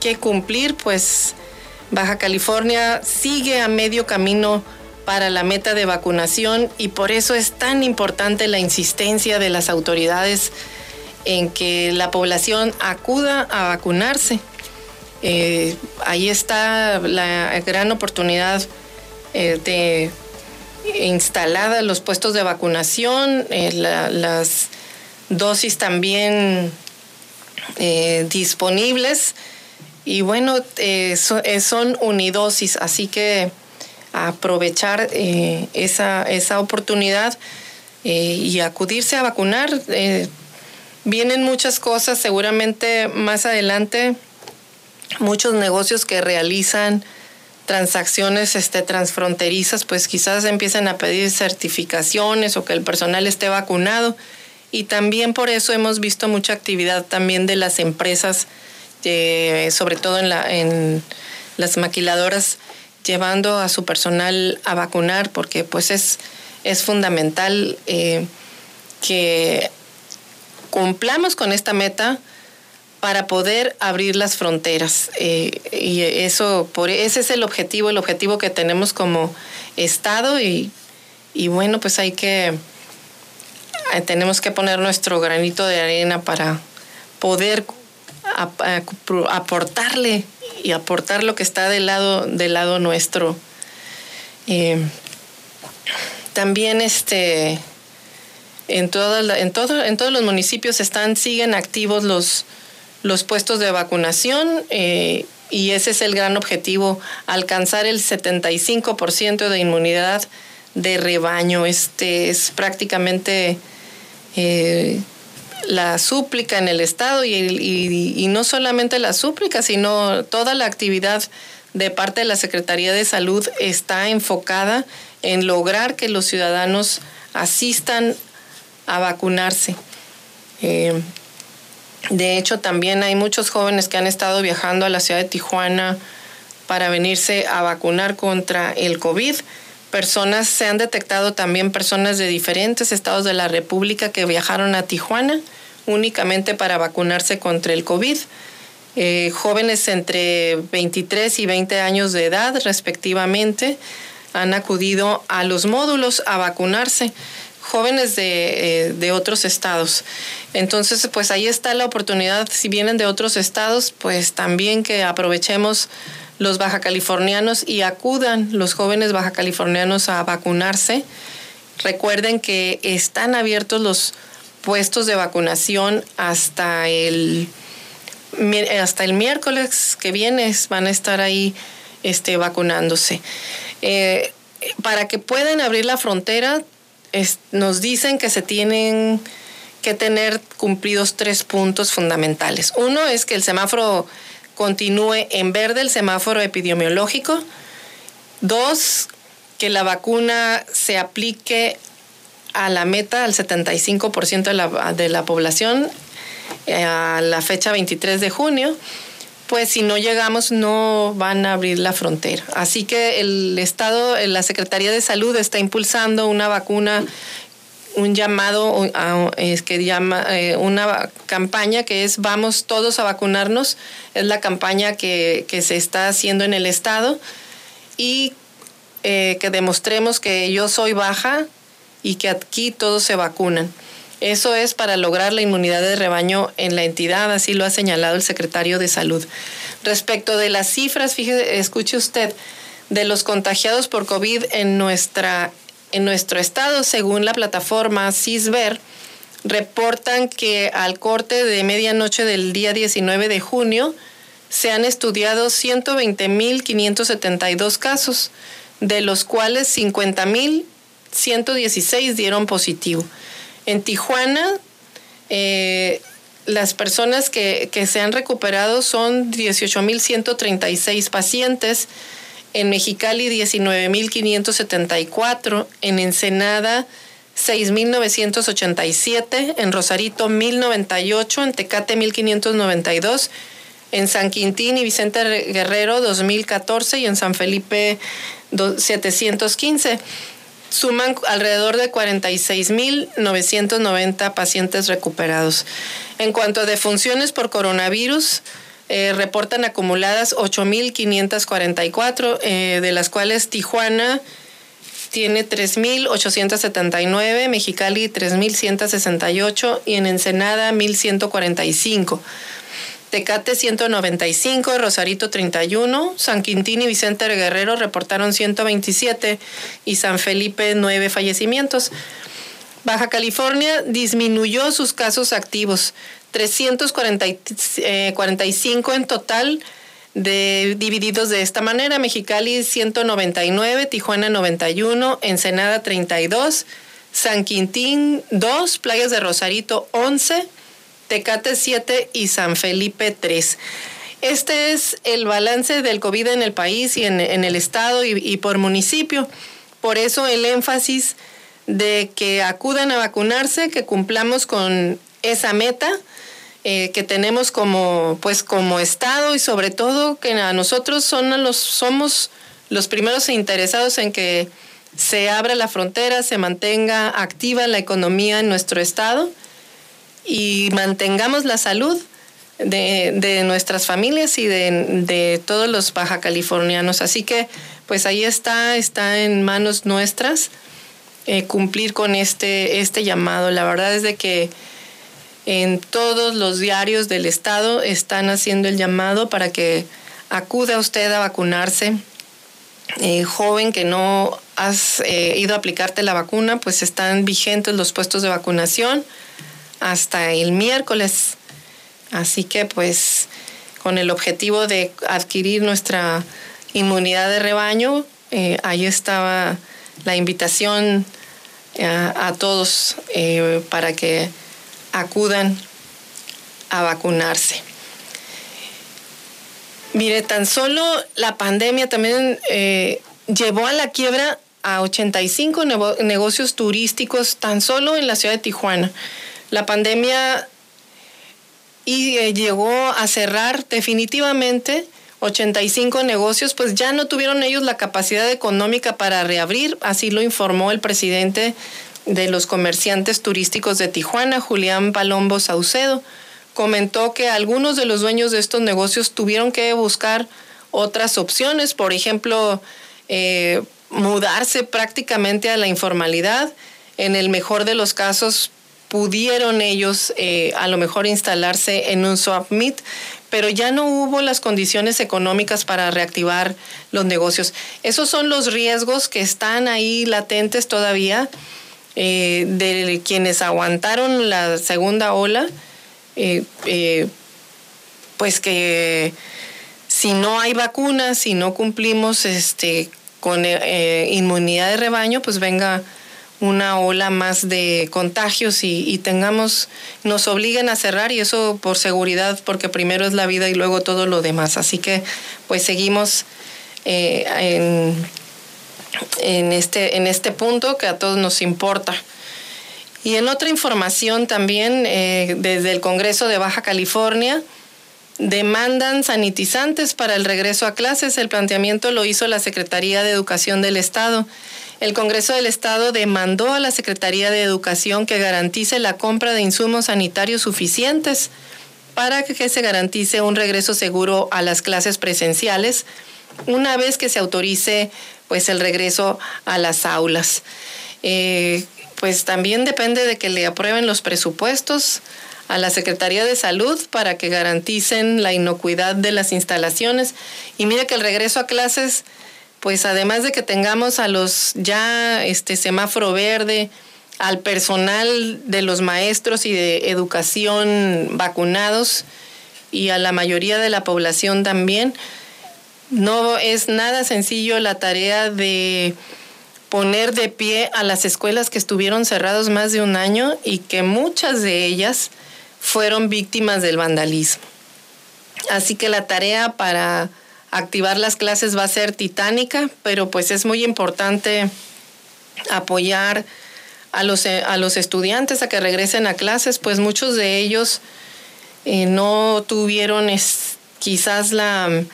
que cumplir, pues Baja California sigue a medio camino para la meta de vacunación y por eso es tan importante la insistencia de las autoridades en que la población acuda a vacunarse. Eh, ahí está la gran oportunidad eh, de instalada los puestos de vacunación, eh, las dosis también disponibles y bueno, son unidosis, así que aprovechar eh, esa, esa, oportunidad eh, y acudirse a vacunar. Eh, vienen muchas cosas, seguramente más adelante, muchos negocios que realizan transacciones este, transfronterizas, pues quizás empiecen a pedir certificaciones o que el personal esté vacunado. Y también por eso hemos visto mucha actividad también de las empresas, sobre todo en, la, en las maquiladoras llevando a su personal a vacunar porque pues es, es fundamental eh, que cumplamos con esta meta para poder abrir las fronteras. Eh, y eso, por, ese es el objetivo, el objetivo que tenemos como Estado y, y bueno, pues hay que, eh, tenemos que poner nuestro granito de arena para poder aportarle y aportar lo que está del lado, del lado nuestro. Eh, también este, en, en, en todos los municipios están, siguen activos los, los puestos de vacunación eh, y ese es el gran objetivo, alcanzar el 75% de inmunidad de rebaño. Este es prácticamente eh, la súplica en el Estado y, no solamente la súplica, sino toda la actividad de parte de la Secretaría de Salud está enfocada en lograr que los ciudadanos asistan a vacunarse. Eh, de hecho, también hay muchos jóvenes que han estado viajando a la ciudad de Tijuana para venirse a vacunar contra el COVID. Personas, se han detectado también personas de diferentes estados de la República que viajaron a Tijuana únicamente para vacunarse contra el COVID. Eh, jóvenes entre 23 y 20 años de edad respectivamente han acudido a los módulos a vacunarse jóvenes de, eh, de, otros estados. Entonces, pues ahí está la oportunidad, si vienen de otros estados, pues también que aprovechemos los baja californianos y acudan los jóvenes baja californianos a vacunarse. Recuerden que están abiertos los puestos de vacunación hasta el, hasta el miércoles que viene van a estar ahí este, vacunándose. Eh, para que puedan abrir la frontera, nos dicen que se tienen que tener cumplidos tres puntos fundamentales. Uno es que el semáforo continúe en verde, el semáforo epidemiológico. Dos, que la vacuna se aplique a la meta, al 75% de la, de la población eh, a la fecha 23 de junio, pues si no llegamos no van a abrir la frontera. Así que el Estado, la Secretaría de Salud está impulsando una vacuna un llamado, es que llama eh, una campaña que es Vamos todos a vacunarnos. Es la campaña que, se está haciendo en el Estado y eh, que demostremos que yo soy baja y que aquí todos se vacunan. Eso es para lograr la inmunidad de rebaño en la entidad, así lo ha señalado el secretario de Salud. Respecto de las cifras, fíjese, escuche usted, de los contagiados por COVID en nuestra en nuestro estado, según la plataforma CISVER, reportan que al corte de medianoche del día 19 de junio se han estudiado 120.572 casos, de los cuales 50.116 dieron positivo. En Tijuana, eh, las personas que, que se han recuperado son 18.136 pacientes en Mexicali 19.574, en Ensenada 6.987, en Rosarito 1.098, en Tecate 1.592, en San Quintín y Vicente Guerrero 2014 y en San Felipe 715. Suman alrededor de 46.990 pacientes recuperados. En cuanto a defunciones por coronavirus, eh, reportan acumuladas 8.544, eh, de las cuales Tijuana tiene 3.879, Mexicali 3.168 y en Ensenada 1.145. Tecate 195, Rosarito 31, San Quintín y Vicente Guerrero reportaron 127 y San Felipe 9 fallecimientos. Baja California disminuyó sus casos activos, 345 en total, de, divididos de esta manera, Mexicali 199, Tijuana 91, Ensenada 32, San Quintín 2, Playas de Rosarito 11, Tecate 7 y San Felipe 3. Este es el balance del COVID en el país y en, el estado y, y por municipio. Por eso el énfasis de que acudan a vacunarse, que cumplamos con esa meta eh, que tenemos como, pues, como Estado y sobre todo que a nosotros son los, somos los primeros interesados en que se abra la frontera, se mantenga activa la economía en nuestro Estado y mantengamos la salud de, nuestras familias y de, todos los baja californianos. Así que, pues ahí está, está en manos nuestras eh, cumplir con este, este llamado. La verdad es de que en todos los diarios del estado están haciendo el llamado para que acuda usted a vacunarse. Eh, joven que no has eh, ido a aplicarte la vacuna, pues están vigentes los puestos de vacunación hasta el miércoles. Así que pues con el objetivo de adquirir nuestra inmunidad de rebaño, eh, ahí estaba la invitación a todos para que acudan a vacunarse. Mire, tan solo la pandemia también eh, llevó a la quiebra a 85 negocios turísticos tan solo en la ciudad de Tijuana. La pandemia y eh, llegó a cerrar definitivamente 85 negocios, pues ya no tuvieron ellos la capacidad económica para reabrir, así lo informó el presidente de los comerciantes turísticos de Tijuana, Julián Palombo Saucedo, comentó que algunos de los dueños de estos negocios tuvieron que buscar otras opciones, por ejemplo, eh, mudarse prácticamente a la informalidad. En el mejor de los casos, pudieron ellos eh, a lo mejor instalarse en un swap meet, pero ya no hubo las condiciones económicas para reactivar los negocios. Esos son los riesgos que están ahí latentes todavía eh, de quienes aguantaron la segunda ola, eh, eh, pues que si no hay vacunas, si no cumplimos este, con inmunidad de rebaño, pues venga una ola más de contagios y, y, tengamos, nos obliguen a cerrar y eso por seguridad, porque primero es la vida y luego todo lo demás. Así que pues seguimos en en este, en este punto que a todos nos importa. Y en otra información también, eh, desde el Congreso de Baja California, demandan sanitizantes para el regreso a clases. El planteamiento lo hizo la Secretaría de Educación del Estado. el Congreso del Estado demandó a la Secretaría de Educación que garantice la compra de insumos sanitarios suficientes para que se garantice un regreso seguro a las clases presenciales una vez que se autorice pues el regreso a las aulas. Eh, pues también depende de que le aprueben los presupuestos a la Secretaría de Salud para que garanticen la inocuidad de las instalaciones. Y mire que el regreso a clases, pues además de que tengamos a los ya este semáforo verde, al personal de los maestros y de educación vacunados y a la mayoría de la población también, no es nada sencillo la tarea de poner de pie a las escuelas que estuvieron cerrados más de un año y que muchas de ellas fueron víctimas del vandalismo. Así que la tarea para activar las clases va a ser titánica, pero pues es muy importante apoyar a los, a los estudiantes a que regresen a clases, pues muchos de ellos eh, no tuvieron quizás la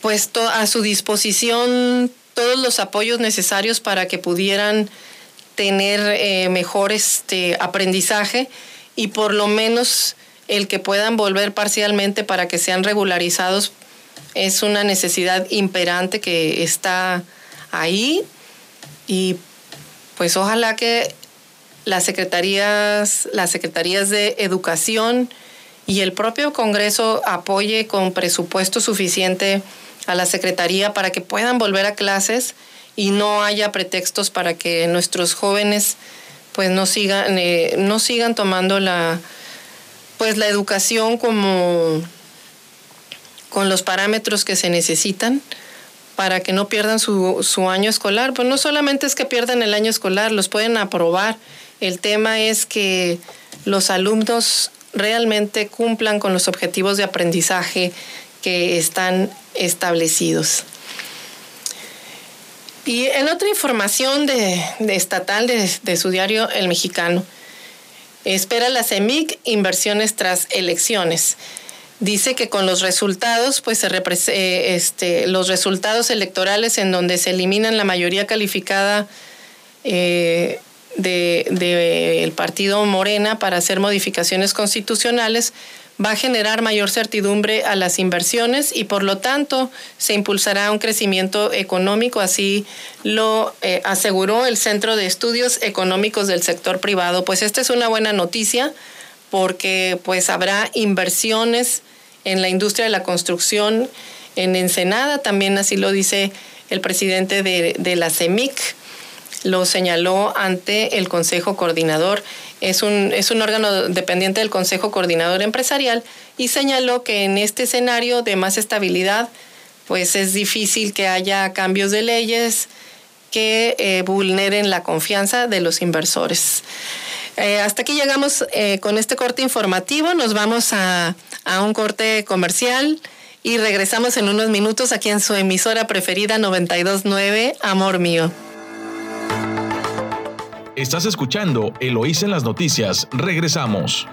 pues a su disposición todos los apoyos necesarios para que pudieran tener eh, mejor este aprendizaje y por lo menos el que puedan volver parcialmente para que sean regularizados es una necesidad imperante que está ahí y pues ojalá que las secretarías, las secretarías de educación y el propio Congreso apoye con presupuesto suficiente a la Secretaría para que puedan volver a clases y no haya pretextos para que nuestros jóvenes pues no sigan, eh, no sigan tomando la, pues la educación como con los parámetros que se necesitan para que no pierdan su, su, año escolar. Pues no solamente es que pierdan el año escolar, los pueden aprobar. El tema es que los alumnos realmente cumplan con los objetivos de aprendizaje que están establecidos. Y en otra información de, estatal de, su diario El Mexicano, espera la CEMIC inversiones tras elecciones. Dice que con los resultados, pues se eh, este, los resultados electorales en donde se eliminan la mayoría calificada eh, del partido Morena para hacer modificaciones constitucionales, va a generar mayor certidumbre a las inversiones y por lo tanto se impulsará un crecimiento económico, así lo eh, aseguró el Centro de Estudios Económicos del Sector Privado. Pues esta es una buena noticia porque pues habrá inversiones en la industria de la construcción en Ensenada, también así lo dice el presidente de, de la CEMIC, lo señaló ante el Consejo Coordinador es un, es un órgano dependiente del Consejo Coordinador Empresarial y señaló que en este escenario de más estabilidad, pues es difícil que haya cambios de leyes que eh, vulneren la confianza de los inversores. Eh, hasta aquí llegamos eh, con este corte informativo. Nos vamos a, a un corte comercial y regresamos en unos minutos aquí en su emisora preferida 929, Amor Mío. Estás escuchando Eloís en las noticias. Regresamos.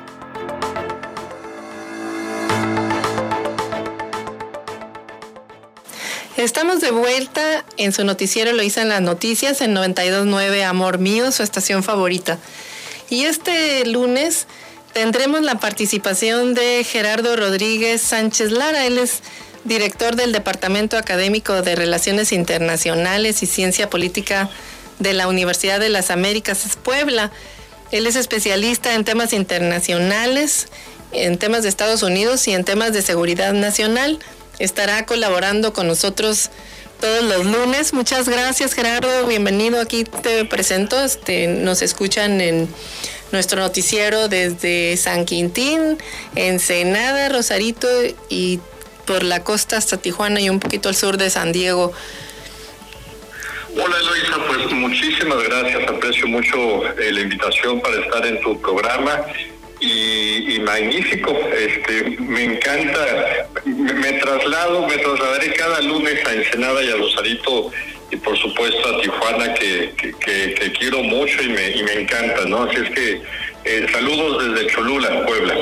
Estamos de vuelta en su noticiero Eloísa en las noticias en 929 Amor Mío, su estación favorita. Y este lunes tendremos la participación de Gerardo Rodríguez Sánchez Lara. Él es director del Departamento Académico de Relaciones Internacionales y Ciencia Política de la Universidad de las Américas Puebla. Él es especialista en temas internacionales, en temas de Estados Unidos y en temas de seguridad nacional. Estará colaborando con nosotros todos los lunes. Muchas gracias Gerardo, bienvenido aquí te presento. Este, nos escuchan en nuestro noticiero desde San Quintín, Ensenada, Rosarito y por la costa hasta Tijuana y un poquito al sur de San Diego. Hola Eloisa, pues muchísimas gracias, aprecio mucho eh, la invitación para estar en tu programa y, magnífico, este, me encanta, me, traslado, me trasladaré cada lunes a Ensenada y a Rosarito y por supuesto a Tijuana que, que, quiero mucho y me, y me encanta, ¿no? Así es que eh, saludos desde Cholula, Puebla.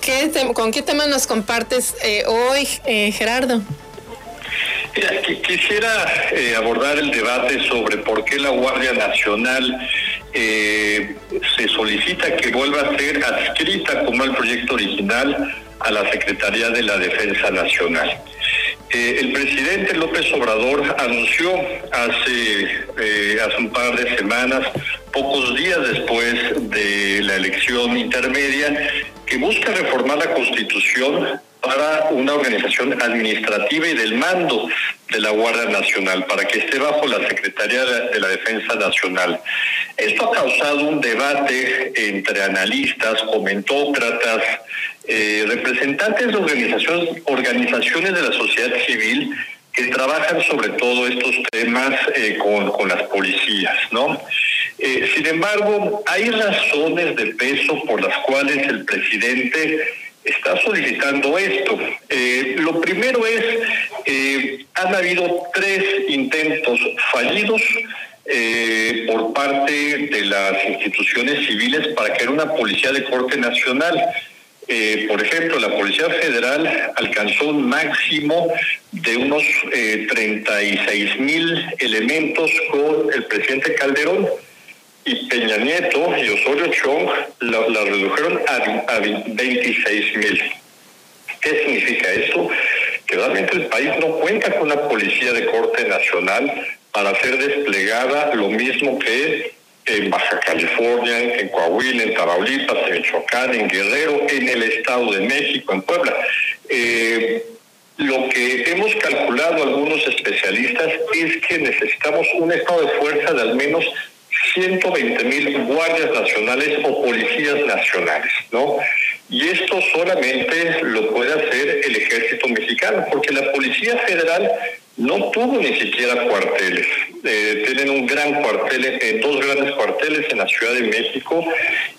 ¿Qué ¿Con qué tema nos compartes eh, hoy, Gerardo? Quisiera eh, abordar el debate sobre por qué la Guardia Nacional eh, se solicita que vuelva a ser adscrita como el proyecto original a la Secretaría de la Defensa Nacional. Eh, el presidente López Obrador anunció hace, hace un par de semanas, pocos días después de la elección intermedia, que busca reformar la Constitución para una organización administrativa y del mando de la Guardia Nacional, para que esté bajo la Secretaría de la Defensa Nacional. Esto ha causado un debate entre analistas, comentócratas, eh, representantes de organizaciones, organizaciones de la sociedad civil que trabajan sobre todo estos temas eh, con, con, las policías, ¿no? Eh, sin embargo, hay razones de peso por las cuales el presidente está solicitando esto. Eh, lo primero es, eh, han habido tres intentos fallidos eh, por parte de las instituciones civiles para crear una policía de corte nacional. por ejemplo, la Policía Federal alcanzó un máximo de unos 36 mil elementos con el presidente Calderón y Peña Nieto y Osorio Chong la, redujeron a, a 26 mil. ¿Qué significa eso? Que realmente el país no cuenta con una policía de corte nacional para ser desplegada lo mismo que en Baja California, en Coahuila, en Tamaulipas, en Michoacán, en Guerrero, en el Estado de México, en Puebla. Eh, lo que hemos calculado algunos especialistas es que necesitamos un estado de fuerza de al menos 120 mil guardias nacionales o policías nacionales, ¿no? Y esto solamente lo puede hacer el ejército mexicano, porque la Policía Federal no tuvo ni siquiera cuarteles. Eh, tienen un gran cuartel, eh, dos grandes cuarteles en la Ciudad de México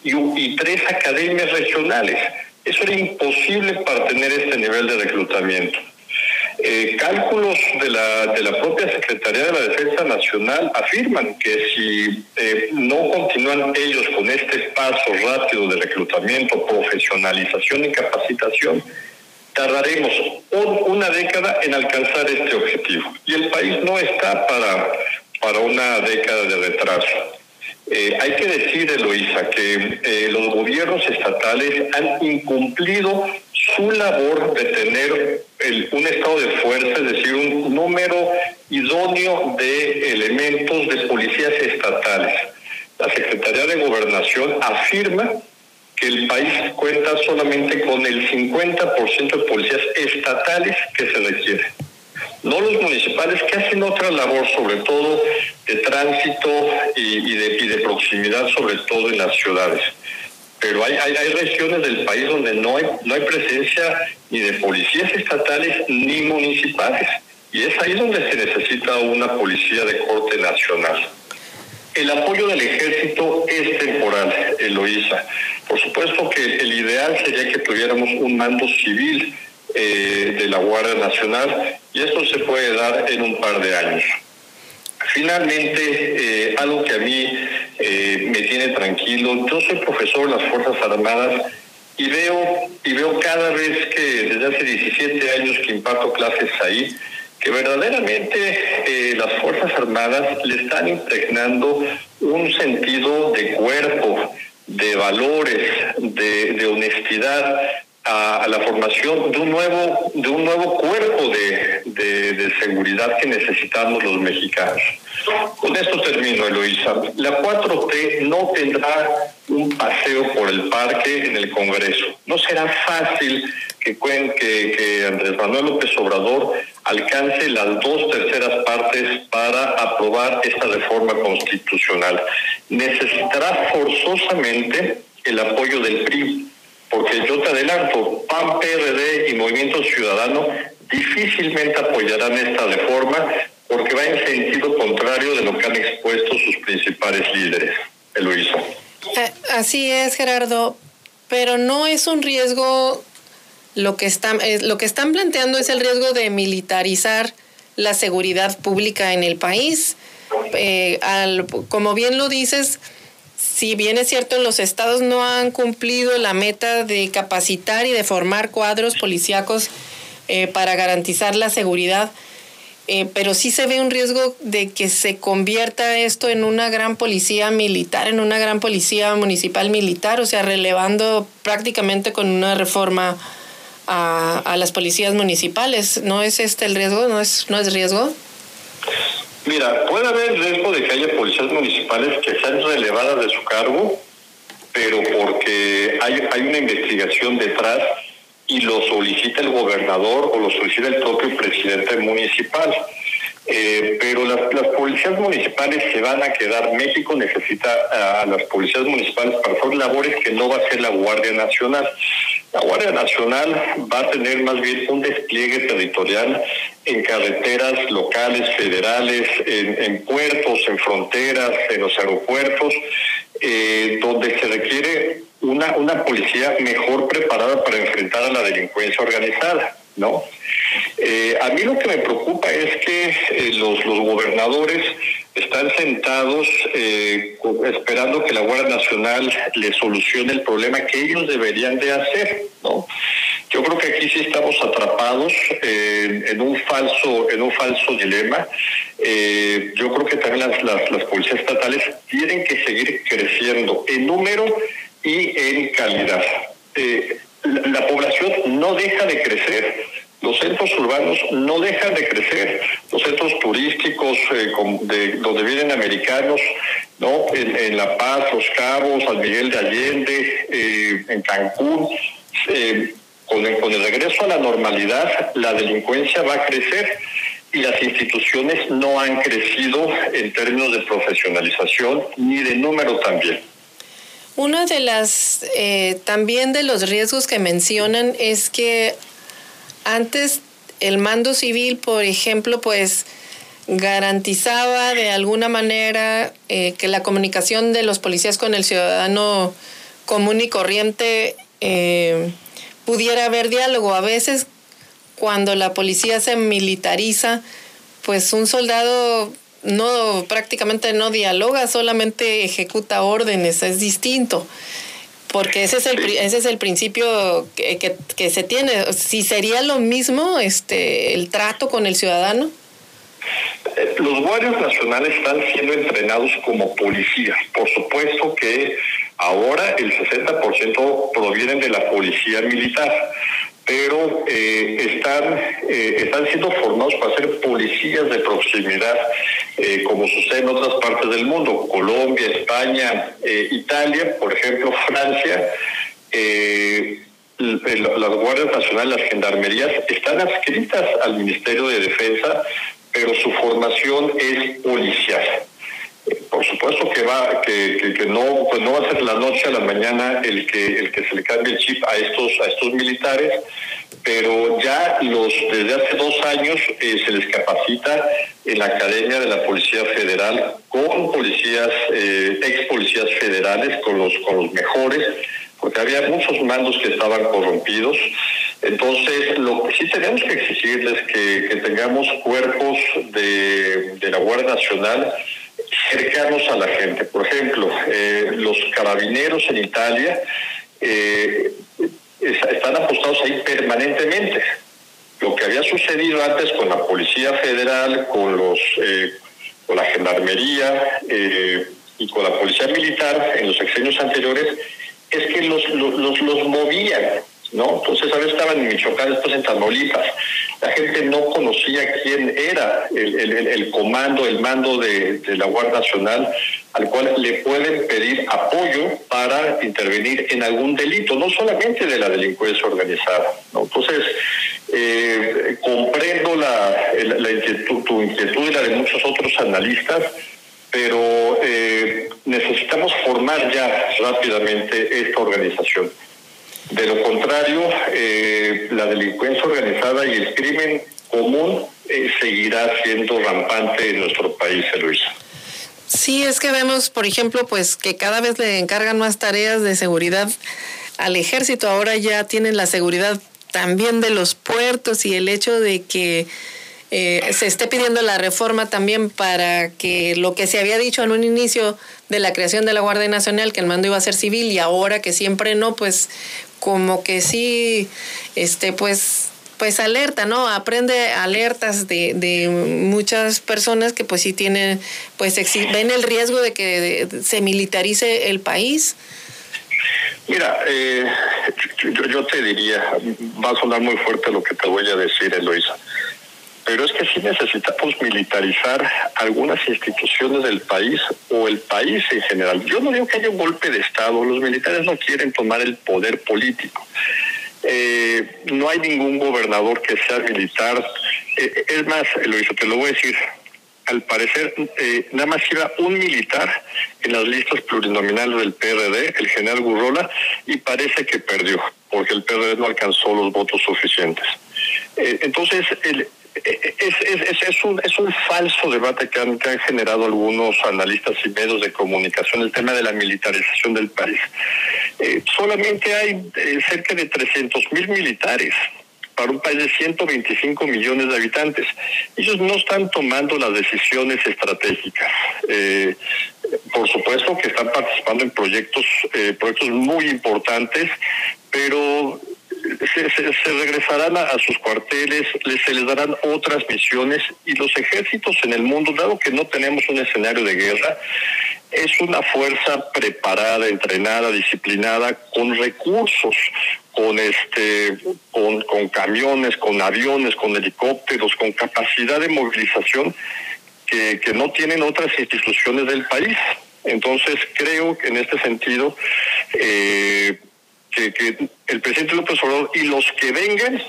y, y tres academias regionales. Eso era imposible para tener este nivel de reclutamiento. Eh, cálculos de la, de la propia Secretaría de la Defensa Nacional afirman que si eh, no continúan ellos con este paso rápido de reclutamiento, profesionalización y capacitación, tardaremos una década en alcanzar este objetivo. Y el país no está para, para una década de retraso. Eh, hay que decir, Eloisa, que eh, los gobiernos estatales han incumplido su labor de tener un estado de fuerza, es decir, un número idóneo de elementos de policías estatales. La Secretaría de Gobernación afirma que el país cuenta solamente con el 50% de policías estatales que se requieren no los municipales que hacen otra labor, sobre todo de tránsito y, de, proximidad, sobre todo en las ciudades. Pero hay, hay, regiones del país donde no hay, no hay presencia ni de policías estatales ni municipales. Y es ahí donde se necesita una policía de corte nacional. El apoyo del ejército es temporal, Eloísa. Por supuesto que el ideal sería que tuviéramos un mando civil eh, de la Guardia Nacional y esto se puede dar en un par de años. Finalmente, eh, algo que a mí eh, me tiene tranquilo, yo soy profesor de las Fuerzas Armadas y veo, y veo cada vez que desde hace 17 años que imparto clases ahí, que verdaderamente las Fuerzas Armadas le están impregnando un sentido de cuerpo, de valores, de, de honestidad, a, la formación de un nuevo, de un nuevo cuerpo de, de, seguridad que necesitamos los mexicanos. Con esto termino, Eloisa. La 4T no tendrá un paseo por el parque en el Congreso. No será fácil que, que, que Andrés Manuel López Obrador alcance las dos terceras partes para aprobar esta reforma constitucional. Necesitará forzosamente el apoyo del PRI porque yo te adelanto, PAN, PRD y Movimiento Ciudadano difícilmente apoyarán esta reforma porque va en sentido contrario de lo que han expuesto sus principales líderes. Eloisa. Eh, así es, Gerardo, pero no es un riesgo lo que están eh, lo que están planteando es el riesgo de militarizar la seguridad pública en el país. Eh, al, como bien lo dices, si bien es cierto, los estados no han cumplido la meta de capacitar y de formar cuadros policíacos eh, para garantizar la seguridad, eh, pero sí se ve un riesgo de que se convierta esto en una gran policía militar, en una gran policía municipal militar, o sea, relevando prácticamente con una reforma a, a las policías municipales. ¿No es este el riesgo? ¿No es, no es riesgo? Mira, puede haber riesgo de que haya policías municipales que sean relevadas de su cargo, pero porque hay, hay una investigación detrás y lo solicita el gobernador o lo solicita el propio presidente municipal. Eh, pero las, policías municipales se van a quedar. México necesita a, las policías municipales para hacer labores que no va a ser la Guardia Nacional. La Guardia Nacional va a tener más bien un despliegue territorial en carreteras locales, federales, en, puertos, en fronteras, en los aeropuertos, eh, donde se requiere una, una policía mejor preparada para enfrentar a la delincuencia organizada, ¿no? Eh, a mí lo que me preocupa es que eh, los, los gobernadores están sentados eh, esperando que la Guardia Nacional les solucione el problema que ellos deberían de hacer, ¿no? Yo creo que aquí sí estamos atrapados en un falso en un falso dilema. yo creo que también las, las, las policías estatales tienen que seguir creciendo en número y en calidad. Eh, la, población no deja de crecer, los centros urbanos no dejan de crecer, los centros turísticos eh, de, donde vienen americanos, no, en, La Paz, Los Cabos, San Miguel de Allende, eh, en Cancún, con el, con el regreso a la normalidad, la delincuencia va a crecer y las instituciones no han crecido en términos de profesionalización ni de número también. Una de las, eh, también de los riesgos que mencionan es que antes el mando civil, por ejemplo, pues garantizaba de alguna manera eh, que la comunicación de los policías con el ciudadano común y corriente eh, pudiera haber diálogo. A veces cuando la policía se militariza, pues un soldado no prácticamente no dialoga, solamente ejecuta órdenes, es distinto. Porque ese es el, ese es el principio que, que, se tiene. Si sería lo mismo este, el trato con el ciudadano. Eh, los guardias nacionales están siendo entrenados como policías. Por supuesto que ahora el 60% provienen de la policía militar pero eh, están, eh, están siendo formados para ser policías de proximidad, eh, como sucede en otras partes del mundo, Colombia, España, Italia, por ejemplo, Francia. las Guardias Nacionales, las Gendarmerías, están adscritas al Ministerio de Defensa, pero su formación es policial por supuesto que va que, no pues no va a ser la noche a la mañana el que el que se le cambie el chip a estos a estos militares pero ya los desde hace dos años eh, se les capacita en la academia de la policía federal con policías eh, ex policías federales con los con los mejores porque había muchos mandos que estaban corrompidos. Entonces, lo que sí tenemos que exigirles que, que tengamos cuerpos de la Guardia Nacional cercanos a la gente. Por ejemplo, eh, los carabineros en Italia eh, están apostados ahí permanentemente. Lo que había sucedido antes con la Policía Federal, con los eh, con la Gendarmería y con la Policía Militar en los sexenios anteriores, es que los, los, los movían ¿no? Entonces ahora estaban en Michoacán, después en Tamaulipas. La gente no conocía quién era el, comando, el mando de, la Guardia Nacional, al cual le pueden pedir apoyo para intervenir en algún delito, no solamente de la delincuencia organizada. ¿no? Entonces, eh, comprendo la, la, inquietud, tu inquietud y la de muchos otros analistas, pero eh, necesitamos formar ya rápidamente esta organización. De lo contrario, eh, la delincuencia organizada y el crimen común eh, seguirá siendo rampante en nuestro país, Luis. Sí, es que vemos, por ejemplo, pues que cada vez le encargan más tareas de seguridad al ejército. Ahora ya tienen la seguridad también de los puertos y el hecho de que eh, se esté pidiendo la reforma también para que lo que se había dicho en un inicio de la creación de la Guardia Nacional, que el mando iba a ser civil y ahora que siempre no, pues como que sí, este, pues pues alerta, ¿no? Aprende alertas de, de muchas personas que pues sí tienen, pues ven el riesgo de que se militarice el país. Mira, eh, yo, yo, te diría, va a sonar muy fuerte lo que te voy a decir, Eloisa, pero es que sí necesitamos militarizar algunas instituciones del país o el país en general. Yo no digo que haya un golpe de Estado, los militares no quieren tomar el poder político. Eh, no hay ningún gobernador que sea militar. Eh, es más, Eloisa, te lo voy a decir, al parecer eh, nada más iba un militar en las listas plurinominales del PRD, el general Gurrola, y parece que perdió, porque el PRD no alcanzó los votos suficientes. Eh, entonces, el, eh, es, es, es, un, es un falso debate que han, que han generado algunos analistas y medios de comunicación, el tema de la militarización del país. solamente hay cerca de 300 mil militares para un país de 125 millones de habitantes. Ellos no están tomando las decisiones estratégicas. Eh, por supuesto que están participando en proyectos, eh, proyectos muy importantes, pero se, regresarán a, sus cuarteles, se les darán otras misiones y los ejércitos en el mundo, dado que no tenemos un escenario de guerra, es una fuerza preparada, entrenada, disciplinada, con recursos, con este, con, con camiones, con aviones, con helicópteros, con capacidad de movilización que, que no tienen otras instituciones del país. Entonces creo que en este sentido eh, que, el presidente López Obrador y los que vengan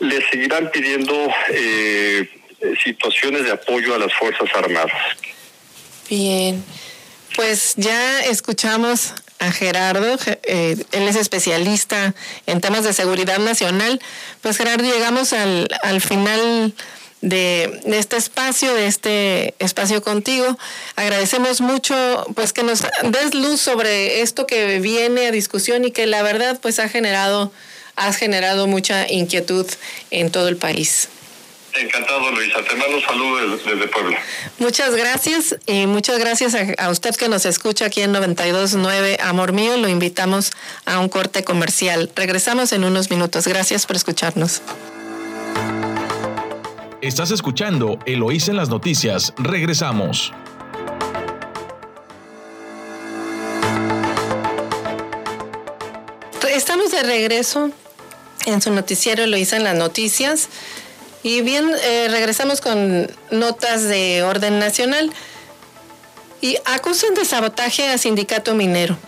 le seguirán pidiendo eh, situaciones de apoyo a las Fuerzas Armadas. Bien, pues ya escuchamos a Gerardo, eh, él es especialista en temas de seguridad nacional. Pues Gerardo, llegamos al, al final de, este espacio, de este espacio contigo. Agradecemos mucho pues que nos des luz sobre esto que viene a discusión y que la verdad pues ha generado, has generado mucha inquietud en todo el país. Encantado, Luisa. Te mando saludos desde, Puebla. Muchas gracias y muchas gracias a, usted que nos escucha aquí en 92.9 Amor Mío. Lo invitamos a un corte comercial. Regresamos en unos minutos. Gracias por escucharnos. Estás escuchando Eloísa en las noticias. Regresamos. Estamos de regreso en su noticiero Eloísa en las noticias. Y bien, eh, regresamos con notas de orden nacional. Y acusan de sabotaje a sindicato minero.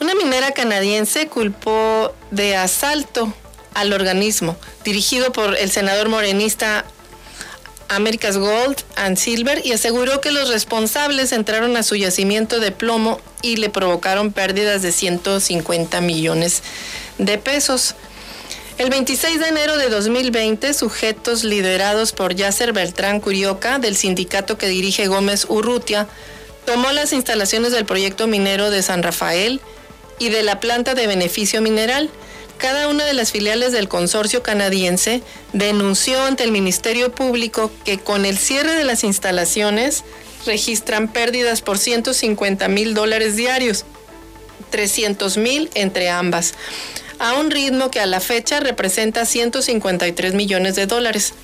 Una minera canadiense culpó de asalto al organismo, dirigido por el senador morenista America's Gold and Silver, y aseguró que los responsables entraron a su yacimiento de plomo y le provocaron pérdidas de 150 millones de pesos. El 26 de enero de 2020, sujetos liderados por Yasser Beltrán Curioca, del sindicato que dirige Gómez Urrutia, tomó las instalaciones del proyecto minero de San Rafael y de la planta de beneficio mineral. Cada una de las filiales del consorcio canadiense denunció ante el Ministerio Público que con el cierre de las instalaciones registran pérdidas por 150 mil dólares diarios, 300 mil entre ambas a un ritmo que a la fecha representa 153 millones de dólares.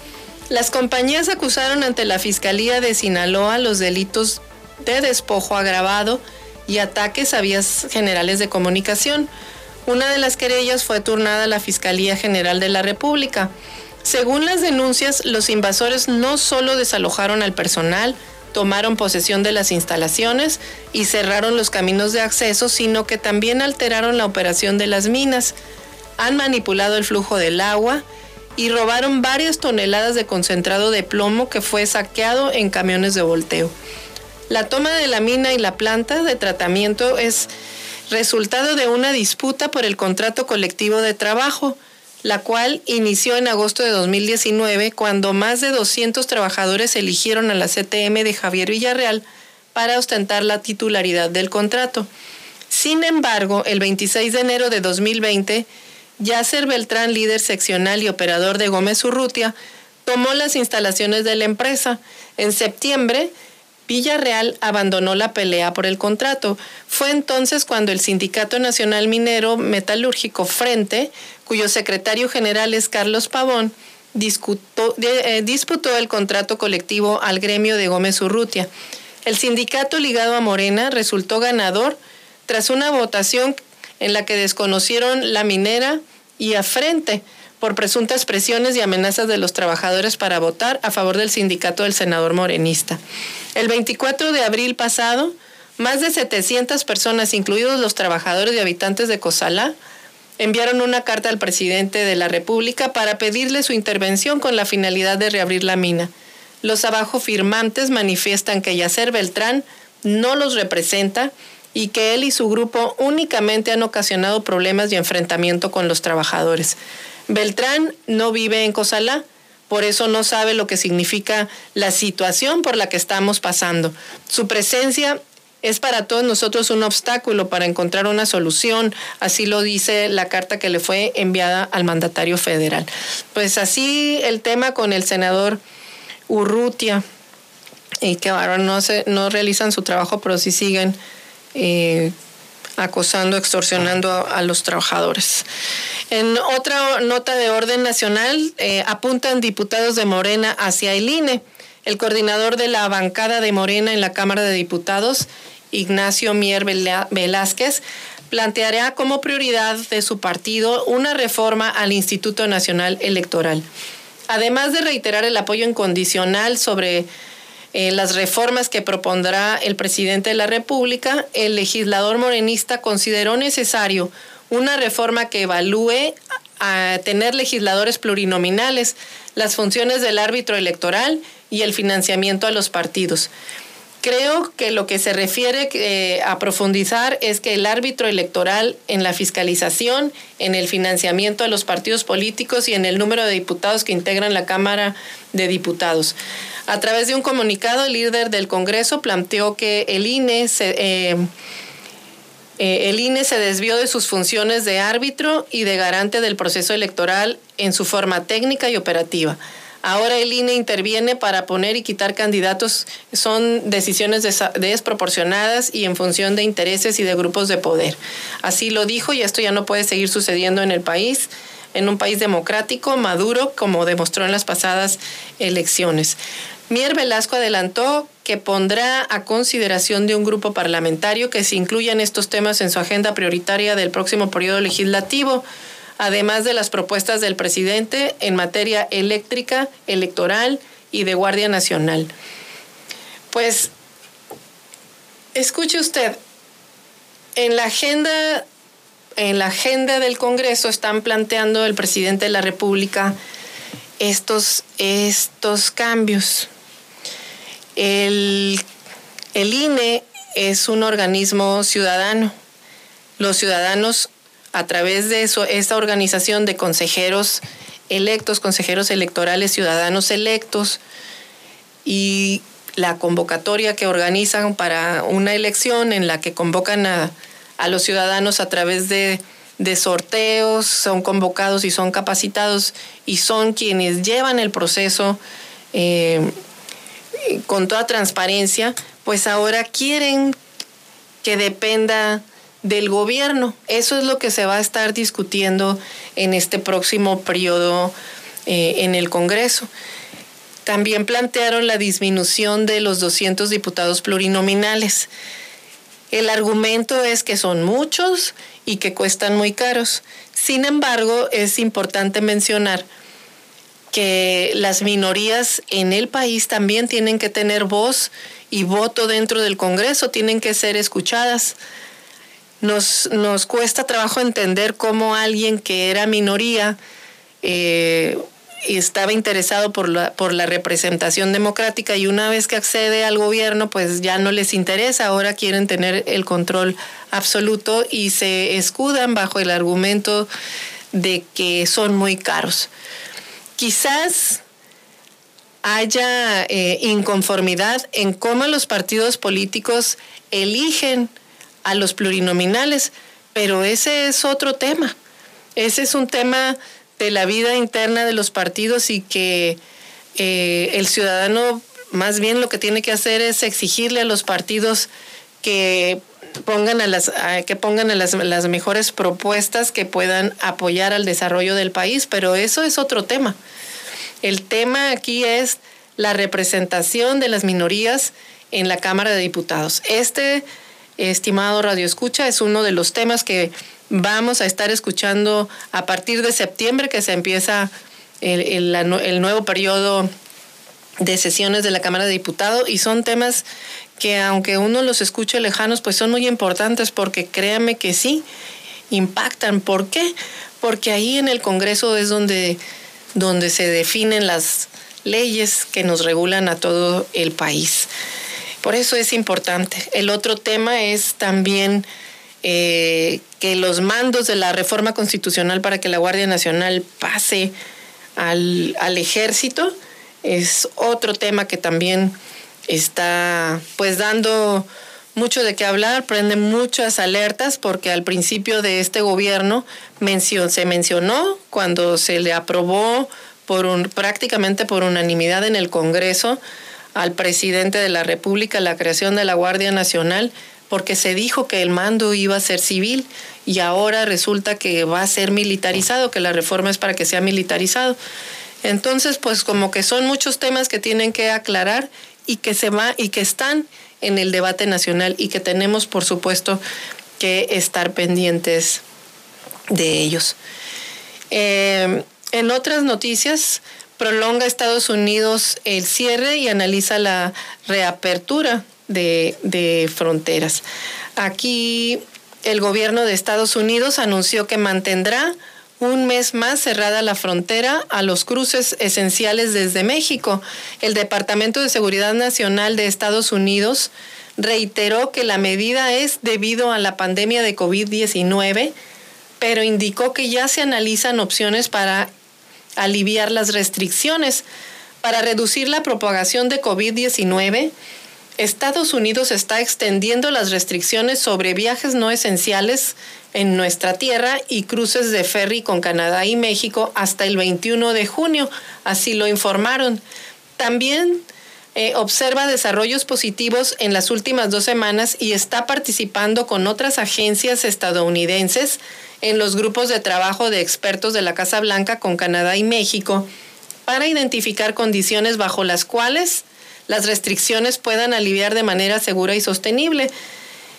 Las compañías acusaron ante la Fiscalía de Sinaloa los delitos de despojo agravado y ataques a vías generales de comunicación. Una de las querellas fue turnada a la Fiscalía General de la República. Según las denuncias, los invasores no solo desalojaron al personal, tomaron posesión de las instalaciones y cerraron los caminos de acceso, sino que también alteraron la operación de las minas, han manipulado el flujo del agua y robaron varias toneladas de concentrado de plomo que fue saqueado en camiones de volteo. La toma de la mina y la planta de tratamiento es resultado de una disputa por el contrato colectivo de trabajo, la cual inició en agosto de 2019 cuando más de 200 trabajadores eligieron a la CTM de Javier Villarreal para ostentar la titularidad del contrato. Sin embargo, el 26 de enero de 2020, Yasser Beltrán, líder seccional y operador de Gómez Urrutia, tomó las instalaciones de la empresa. En septiembre, Villarreal abandonó la pelea por el contrato. Fue entonces cuando el Sindicato Nacional Minero Metalúrgico Frente, cuyo secretario general es Carlos Pavón, eh, disputó el contrato colectivo al gremio de Gómez Urrutia. El sindicato ligado a Morena resultó ganador tras una votación en la que desconocieron la minera y a Frente por presuntas presiones y amenazas de los trabajadores para votar a favor del sindicato del senador morenista. El 24 de abril pasado, más de 700 personas, incluidos los trabajadores y habitantes de Cozalá, enviaron una carta al presidente de la República para pedirle su intervención con la finalidad de reabrir la mina. Los abajo firmantes manifiestan que Yacer Beltrán no los representa y que él y su grupo únicamente han ocasionado problemas y enfrentamiento con los trabajadores. Beltrán no vive en Cozalá, por eso no sabe lo que significa la situación por la que estamos pasando. Su presencia es para todos nosotros un obstáculo para encontrar una solución, así lo dice la carta que le fue enviada al mandatario federal. Pues así el tema con el senador Urrutia, y que ahora no, se, no realizan su trabajo, pero sí siguen eh, acosando, extorsionando a, los trabajadores. En otra nota de orden nacional, eh, apuntan diputados de Morena hacia el INE. El coordinador de la bancada de Morena en la Cámara de Diputados, Ignacio Mier Velázquez, planteará como prioridad de su partido una reforma al Instituto Nacional Electoral. Además de reiterar el apoyo incondicional sobre eh, las reformas que propondrá el presidente de la República, el legislador morenista consideró necesario una reforma que evalúe a tener legisladores plurinominales, las funciones del árbitro electoral y el financiamiento a los partidos. Creo que lo que se refiere eh, a profundizar es que el árbitro electoral en la fiscalización, en el financiamiento a los partidos políticos y en el número de diputados que integran la Cámara de Diputados. A través de un comunicado, el líder del Congreso planteó que el INE se, eh, eh, el INE se desvió de sus funciones de árbitro y de garante del proceso electoral en su forma técnica y operativa. Ahora el INE interviene para poner y quitar candidatos. Son decisiones desproporcionadas y en función de intereses y de grupos de poder. Así lo dijo y esto ya no puede seguir sucediendo en el país en un país democrático, maduro, como demostró en las pasadas elecciones. Mier Velasco adelantó que pondrá a consideración de un grupo parlamentario que se incluyan estos temas en su agenda prioritaria del próximo periodo legislativo además de las propuestas del presidente en materia eléctrica, electoral y de Guardia Nacional. Pues, escuche usted, en la agenda, en la agenda del Congreso están planteando el presidente de la República estos, estos cambios. El, el INE es un organismo ciudadano. Los ciudadanos a través de eso, esta organización de consejeros electos, consejeros electorales, ciudadanos electos y la convocatoria que organizan para una elección en la que convocan a, los ciudadanos a través de, sorteos, son convocados y son capacitados y son quienes llevan el proceso eh, con toda transparencia, pues ahora quieren que dependa del gobierno. Eso es lo que se va a estar discutiendo en este próximo periodo eh, en el Congreso. También plantearon la disminución de los 200 diputados plurinominales. El argumento es que son muchos y que cuestan muy caros. Sin embargo, es importante mencionar que las minorías en el país también tienen que tener voz y voto dentro del Congreso, tienen que ser escuchadas nos, nos cuesta trabajo entender cómo alguien que era minoría eh, estaba interesado por la, por la representación democrática y una vez que accede al gobierno, pues ya no les interesa, ahora quieren tener el control absoluto y se escudan bajo el argumento de que son muy caros. Quizás haya eh, inconformidad en cómo los partidos políticos eligen a los plurinominales, pero ese es otro tema. Ese es un tema de la vida interna de los partidos y que eh, el ciudadano más bien lo que tiene que hacer es exigirle a los partidos que pongan a las que pongan a las, las mejores propuestas que puedan apoyar al desarrollo del país, pero eso es otro tema. El tema aquí es la representación de las minorías en la Cámara de Diputados. Este, estimado Radio Escucha, es uno de los temas que vamos a estar escuchando a partir de septiembre, que se empieza el, el, nuevo periodo de sesiones de la Cámara de Diputados y son temas que aunque uno los escuche lejanos, pues son muy importantes porque créame que sí, impactan. ¿Por qué? Porque ahí en el Congreso es donde, donde se definen las leyes que nos regulan a todo el país. Por eso es importante. El otro tema es también eh, que los mandos de la reforma constitucional para que la Guardia Nacional pase al, al ejército es otro tema que también está pues dando mucho de qué hablar, prende muchas alertas porque al principio de este gobierno se mencionó cuando se le aprobó por un, prácticamente por unanimidad en el Congreso al presidente de la República la creación de la Guardia Nacional porque se dijo que el mando iba a ser civil y ahora resulta que va a ser militarizado, que la reforma es para que sea militarizado. Entonces, pues como que son muchos temas que tienen que aclarar y que se va y que están en el debate nacional y que tenemos, por supuesto, que estar pendientes de ellos. Eh, en otras noticias, prolonga Estados Unidos el cierre y analiza la reapertura de, de fronteras. Aquí el gobierno de Estados Unidos anunció que mantendrá un mes más cerrada la frontera a los cruces esenciales desde México. El Departamento de Seguridad Nacional de Estados Unidos reiteró que la medida es debido a la pandemia de COVID-19, pero indicó que ya se analizan opciones para aliviar las restricciones. Para reducir la propagación de COVID-19, Estados Unidos está extendiendo las restricciones sobre viajes no esenciales en nuestra tierra y cruces de ferry con Canadá y México hasta el 21 de junio, así lo informaron. También eh, observa desarrollos positivos en las últimas dos semanas y está participando con otras agencias estadounidenses en los grupos de trabajo de expertos de la Casa Blanca con Canadá y México para identificar condiciones bajo las cuales las restricciones puedan aliviar de manera segura y sostenible.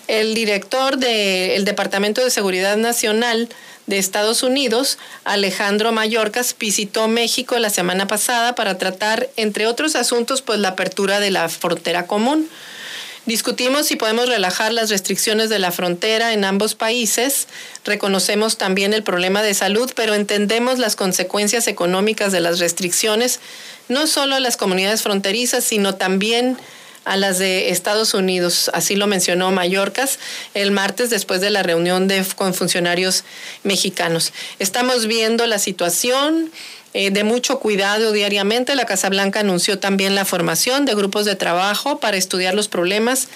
El director del Departamento de Seguridad Nacional de Estados Unidos, Alejandro Mayorkas, visitó México la semana pasada para tratar, entre otros asuntos, pues la apertura de la frontera común. Discutimos si podemos relajar las restricciones de la frontera en ambos países. Reconocemos también el problema de salud, pero entendemos las consecuencias económicas de las restricciones, no solo a las comunidades fronterizas, sino también a las de Estados Unidos. Así lo mencionó Mallorcas el martes después de la reunión de, con funcionarios mexicanos. Estamos viendo la situación eh, de mucho cuidado diariamente. La Casa Blanca anunció también la formación de grupos de trabajo para estudiar los problemas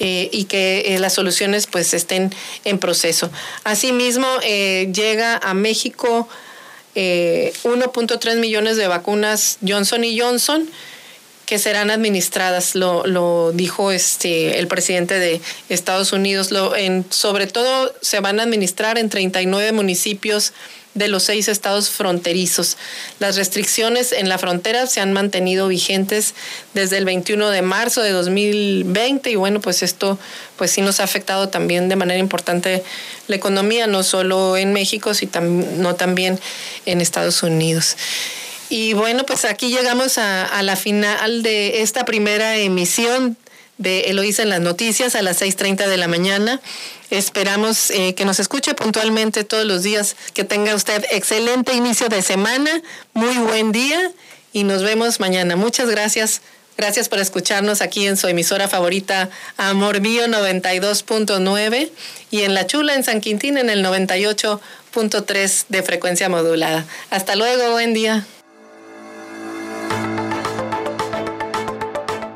eh, y que eh, las soluciones pues estén en proceso. Asimismo, llega a México 1.3 millones de vacunas Johnson y Johnson que serán administradas, lo, dijo este, el presidente de Estados Unidos. Sobre todo se van a administrar en 39 municipios de los seis estados fronterizos. Las restricciones en la frontera se han mantenido vigentes desde el 21 de marzo de 2020 y bueno, pues esto pues sí nos ha afectado también de manera importante la economía, no solo en México, sino también en Estados Unidos. Y bueno, pues aquí llegamos a, la final de esta primera emisión de Eloísa en las noticias a las 6.30 de la mañana. Esperamos eh, que nos escuche puntualmente todos los días, que tenga usted excelente inicio de semana, muy buen día y nos vemos mañana. Muchas gracias. Gracias por escucharnos aquí en su emisora favorita Amor Mío 92.9 y en La Chula en San Quintín en el 98.3 de frecuencia modulada. Hasta luego, buen día.